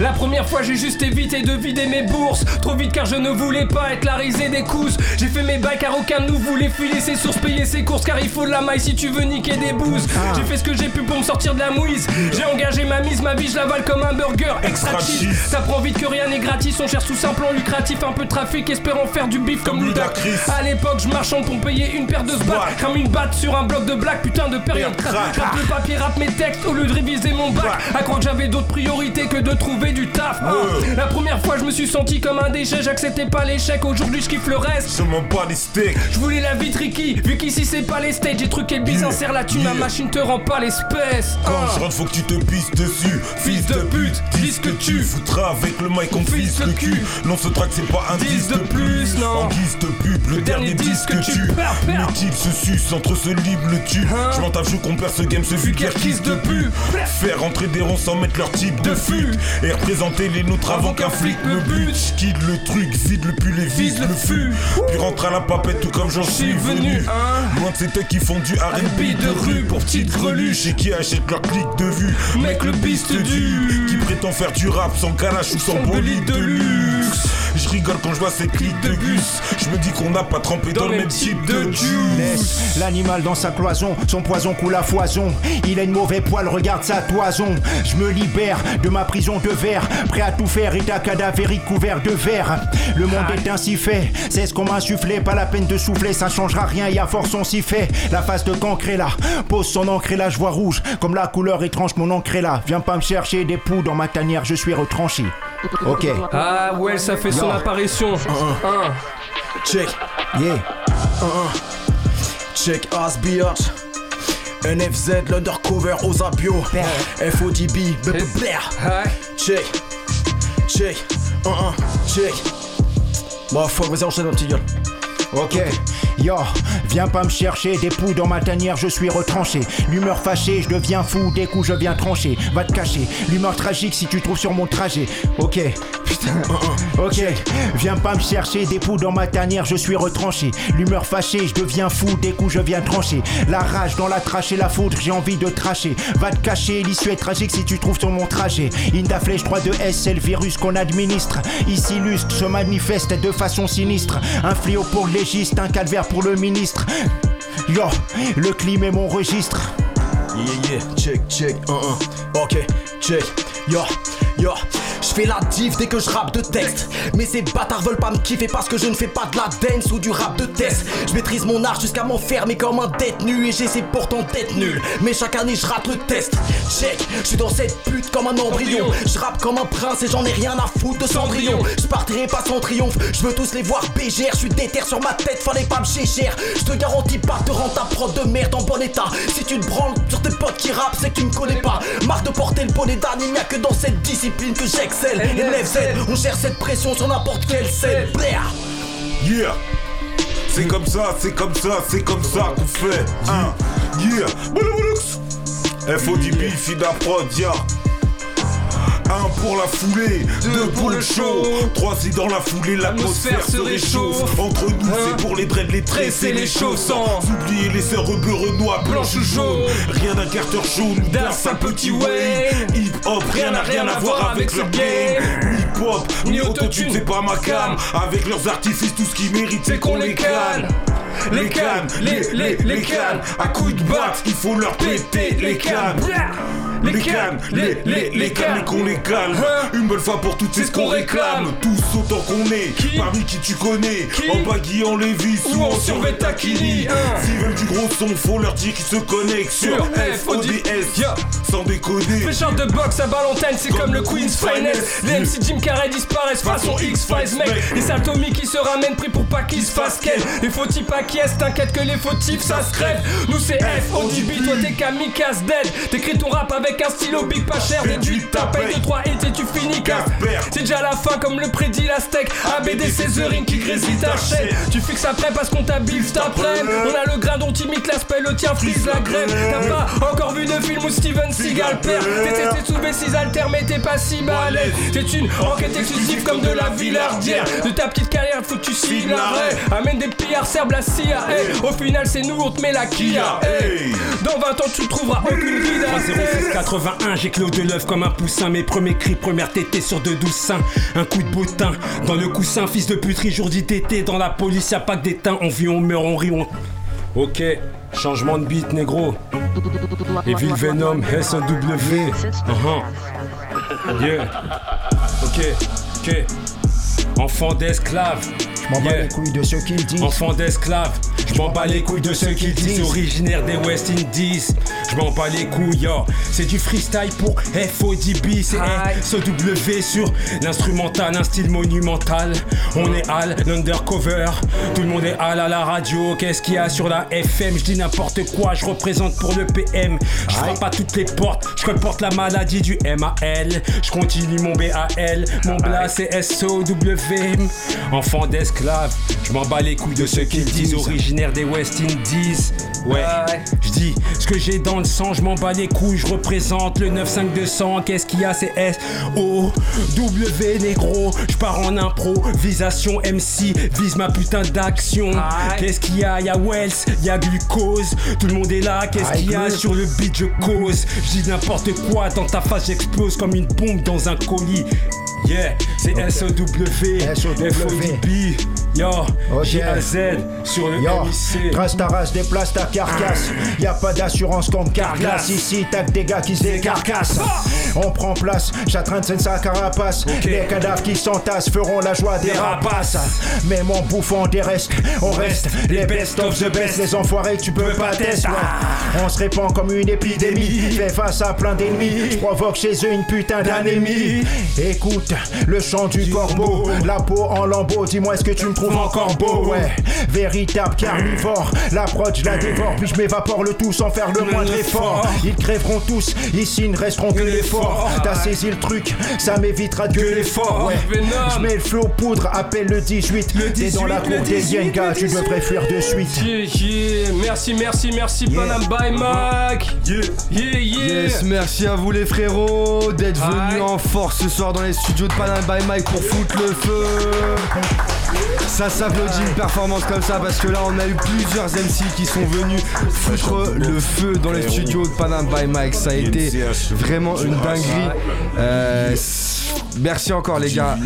S7: La première fois j'ai juste évité de vider mes bourses. Trop vite car je ne voulais pas être la risée des cousses. J'ai fait mes bails car aucun de nous voulait filer ses sources Payer ses courses car il faut de la maille si tu veux niquer des bouses. J'ai fait ce que j'ai pu pour me sortir de la mouise. J'ai engagé ma mise, ma vie je l'avale comme un burger extra cheese Ça prend vite que rien n'est gratis On cherche tous un plan lucratif, un peu de trafic Espérant faire du bif comme Ludacris. À l'époque je marchande pour payer une paire de sbats. Comme une batte sur un bloc de black Putain de période. Crack. Rap le papier, rap mes textes au lieu de réviser mon bac. À croire que j'avais d'autres priorités que de trouver du taf Ah, La première fois je me suis senti comme un déchet J'acceptais pas l'échec, aujourd'hui je kiffe le reste
S14: Je m'en bats les steaks.
S7: Je voulais la vie tricky, vu qu'ici c'est pas les stages J'ai truqué le bizarre, serre la thune, ma machine te rend pas l'espèce
S14: Quand
S7: Ah.
S14: je rentre, faut que tu te pisses dessus. Fils de pute, dis ce que tu foutras avec le mic, on fils le cul. Non, ce track, c'est pas un disque de plus.
S7: non.
S14: En guise de pub, le, dernier disque que tu.
S7: perds.
S14: Le type se suce entre ce libre le tue.
S7: Hein
S14: Je m'en tape, je compare ce game, ce vulgaire kiss de pub. Faire entrer des ronds sans mettre leur type de fut. Et représenter les nôtres avant qu'un flic me bute. Quitte le truc, vide le pull et vise le fût. Puis rentre à la papette tout comme j'en suis venu. Loin de ces qui font du R&B de rue pour petites greluches et qui achètent leur clic de vue. Mec le piste du qui prétend faire du rap sans calache ou sans bolide de luxe. Je rigole quand je vois ces clics de gus. Je me dis qu'on n'a pas trempé dans, le même type de juice.
S12: Laisse l'animal dans sa cloison, son poison coule à foison. Il a une mauvais poil, regarde sa toison. Je me libère de ma prison de verre, prêt à tout faire et ta cadavérique couvert de verre. Le monde est ainsi fait, c'est ce qu'on m'a insufflé, pas la peine de souffler, ça changera rien et à force on s'y fait. La face de cancre est là, pose son encre et là je vois rouge, comme la couleur étrange mon encre est là. Viens pas me chercher des poux dans ma tanière, je suis retranché. Ok,
S7: Ah ouais, ça fait son
S12: Yo.
S7: apparition.
S15: Check,
S12: yeah.
S15: check As Biatch. NFZ, l'undercover aux abios. FODB, blair. Check, check, un, check. Bon, faut vas-y, enchaîne, mon petit gueule.
S12: Ok, yo, viens pas me chercher des poux dans ma tanière, je suis retranché. L'humeur fâchée, je deviens fou, des coups je viens trancher. Va te cacher, l'humeur tragique si tu trouves sur mon trajet. Ok, Ok, viens pas me chercher des poux dans ma tanière, je suis retranché. L'humeur fâchée, je deviens fou, des coups je viens trancher. La rage dans la trachée, la foudre, j'ai envie de tracher. Va te cacher, l'issue est tragique si tu trouves sur mon trajet. Inda Flèche 3 de S, c'est le virus qu'on administre. Ici, lustre se manifeste de façon sinistre. Un fléau pour légiste, un calvaire pour le ministre. Yo, le climat est mon registre.
S15: Yeah, yeah, check, check, un, un. Ok, check, yo, yo. Je fais la diff dès que je rappe de texte. Mais ces bâtards veulent pas me kiffer parce que je ne fais pas de la dance ou du rap de test. Je maîtrise mon art jusqu'à m'enfermer comme un détenu et j'essaie pourtant d'être nul. Mais chaque année je rate le test. Check, je suis dans cette pute comme un embryon. Je rappe comme un prince et j'en ai rien à foutre de Cendrillon. Je partirai pas sans triomphe, je veux tous les voir bégère. Je suis déter sur ma tête, fallait pas me cher. Je te garantis pas de rendre ta prod de merde en bon état. Si tu te branles sur tes potes qui rappent, c'est que tu me connais pas. Marre de porter le bonnet d'âne, il que dans cette discipline que j'excelle. Élève Z, on cherche cette pression sur n'importe quelle scène.
S14: Yeah. C'est comme ça, c'est comme ça, c'est comme ça qu'on fait. Hein. Yeah. FODB, Fida Prod, yeah un pour la foulée, deux pour le show, trois si dans la foulée l'atmosphère se réchauffe. Entre nous c'est pour les dreads, les tresses et les chaussants. Oubliez les sœurs Renoir, blanche ou jaune. Rien d'un carter jaune, d'un sale petit way. Hip hop, rien n'a rien à voir avec ce game. Hip hop, ni autotune, c'est pas ma cam. Avec leurs artifices, tout ce qu'ils méritent, c'est qu'on les canne. Les cannes, les, les, les cannes, à coups de batte, il faut leur péter les cannes. Les cannes, les, les, les cannes, qu'on les calme. Une bonne fois pour toutes, c'est ce qu'on réclame. Tous autant qu'on est, parmi qui tu connais. En baggy, en Levis ou en survêt taquini. S'ils veulent du gros son, faut leur dire qu'ils se connectent sur FODS. Sans décoder.
S7: Pêcheur de boxe à Valentine, c'est comme le Queen's Finest. Les MC Jim Carrey disparaissent façon X-Files, mec. Les saltomis qui se ramènent pris pour pas qu'ils se fassent qu'elle. Les fautifs acquiescent, t'inquiète que les fautifs ça se crève. Nous c'est FODB, toi t'es kamikaze dead. T'écris ton rap avec un stylo big pas cher. Déduit ta paye de 3 hits et tu finis. C'est déjà la fin comme le prédit la steak. ABD c'est The Ring qui grésille ta chaîne. Tu fixes après parce qu'on t'habille après. On a le grain dont imite l'aspect, le tien frise la grève. T'as pas encore vu de film où Steven Seagal perd. T'es sous B6 alter mais t'es pas si balèze. C'est une enquête exclusive comme de la villardière. De ta petite carrière, faut que tu signes l'arrêt. Amène des pillards, serbe la CIA. Au final, c'est nous, on te met la Kia. Dans 20 ans, tu trouveras aucune vie
S13: 81, j'ai clos de l'œuf comme un poussin. Mes premiers cris, première tétée sur deux douze seins. Un coup de bottin dans le coussin, fils de puterie, jour dit tété. Dans la police, y'a pas que des teints. On vit, on meurt, on rit, on. Ok, changement de beat, négro. Evil Venom, SOW. Uh-huh. Yeah. Ok, ok. Enfant d'esclave.
S12: Je m'en bats les couilles de ceux qui disent.
S13: Enfant d'esclave. Je m'en bats les couilles de ceux qui disent. Originaire des West Indies. Je m'en bats les couilles, yo. C'est du freestyle pour FODB. C'est SOW sur l'instrumental, un style monumental. On est Al, l'undercover. Tout le monde est Al à la radio. Qu'est-ce qu'il y a sur la FM Je dis n'importe quoi. Je représente pour le PM. Je frappe pas toutes les portes. Je reporte la maladie du MAL. Je continue mon BAL. Mon blas c'est SOW. Enfant d'esclave. Je m'en bats les couilles de ceux qui disent. Originaire des West Indies. Ouais, je dis ce que j'ai dans le sang, je m'en bats les couilles, je représente le 95200. Qu'est-ce qu'il y a C'est S O W négro. Je pars en improvisation MC, vise ma putain d'action. Qu'est-ce qu'il y a? Y a Wells, y a glucose. Tout le monde est là. Qu'est-ce qu'il y a? sur le beat Je cause. Je dis n'importe quoi dans ta face, j'explose comme une bombe dans un colis. Yeah, c'est SOW, FODB, yo, G-A-Z sur le
S12: Yo,
S13: MIC.
S12: trace ta race, déplace ta carcasse. Y a pas d'assurance contre carglass. Ici, t'as que des gars qui se décarcassent. On prend place, j'attraîne sa carapace. Les cadavres qui s'entassent feront la joie des rapaces. Mais mon bouffon des restes, on reste les best of the best. Les enfoirés, tu peux pas tester. On se répand comme une épidémie. Fait face à plein d'ennemis. Je provoque chez eux une putain d'anémie. Écoute le chant du corbeau, la peau en lambeaux. Dis-moi, est-ce que tu me trouves trouve encore beau, ouais. Véritable carnivore, la prod je la dévore, puis je m'évapore le tout sans faire le moindre effort. Ils crèveront tous, ici ne resteront que les forts. T'as saisi le truc, ça m'évitera de gueuler fort, ouais. Je mets le feu aux poudres, appelle le 18. T'es dans la cour des gars, tu devrais fuir de suite.
S7: Yeah, yeah. Merci, merci, merci, Panam by Mac. Yeah, yeah, yeah.
S1: Yes, merci à vous les frérots d'être venus en force ce soir dans les studios de Panam by Mike pour foutre le feu. Ça s'applaudit une performance comme ça parce que là on a eu plusieurs MC qui sont venus foutre le feu dans les studios de Panam by Mike. Ça a été vraiment une dinguerie. Euh, merci encore les gars.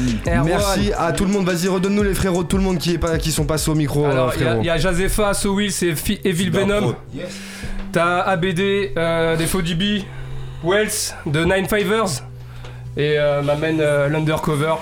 S1: Merci à tout le monde. Vas-y redonne-nous les frérots de tout le monde qui, est pas, qui sont passés au micro. euh,
S7: Alors, il y, a-
S1: frérot.
S7: il y a Jazepha, So Will, c'est Evil Venom. T'as ABD, euh, des Faux DB, Wells, de Nine Fivers. Et euh, ma main euh, l'Undercover.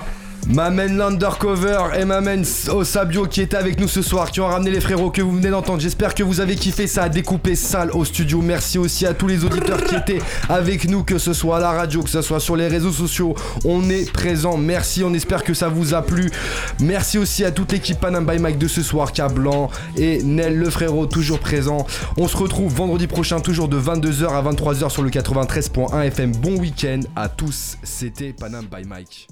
S1: M'amène l'undercover et m'amène Osabio qui était avec nous ce soir, qui ont ramené les frérots que vous venez d'entendre. J'espère que vous avez kiffé, ça a découpé sale au studio. Merci aussi à tous les auditeurs qui étaient avec nous, que ce soit à la radio, que ce soit sur les réseaux sociaux. On est présent. Merci, on espère que ça vous a plu. Merci aussi à toute l'équipe Panam by Mike de ce soir, Cablan et Nel le frérot toujours présent. On se retrouve vendredi prochain, toujours de 22h à 23h sur le 93.1 FM. Bon week-end à tous, c'était Panam by Mike.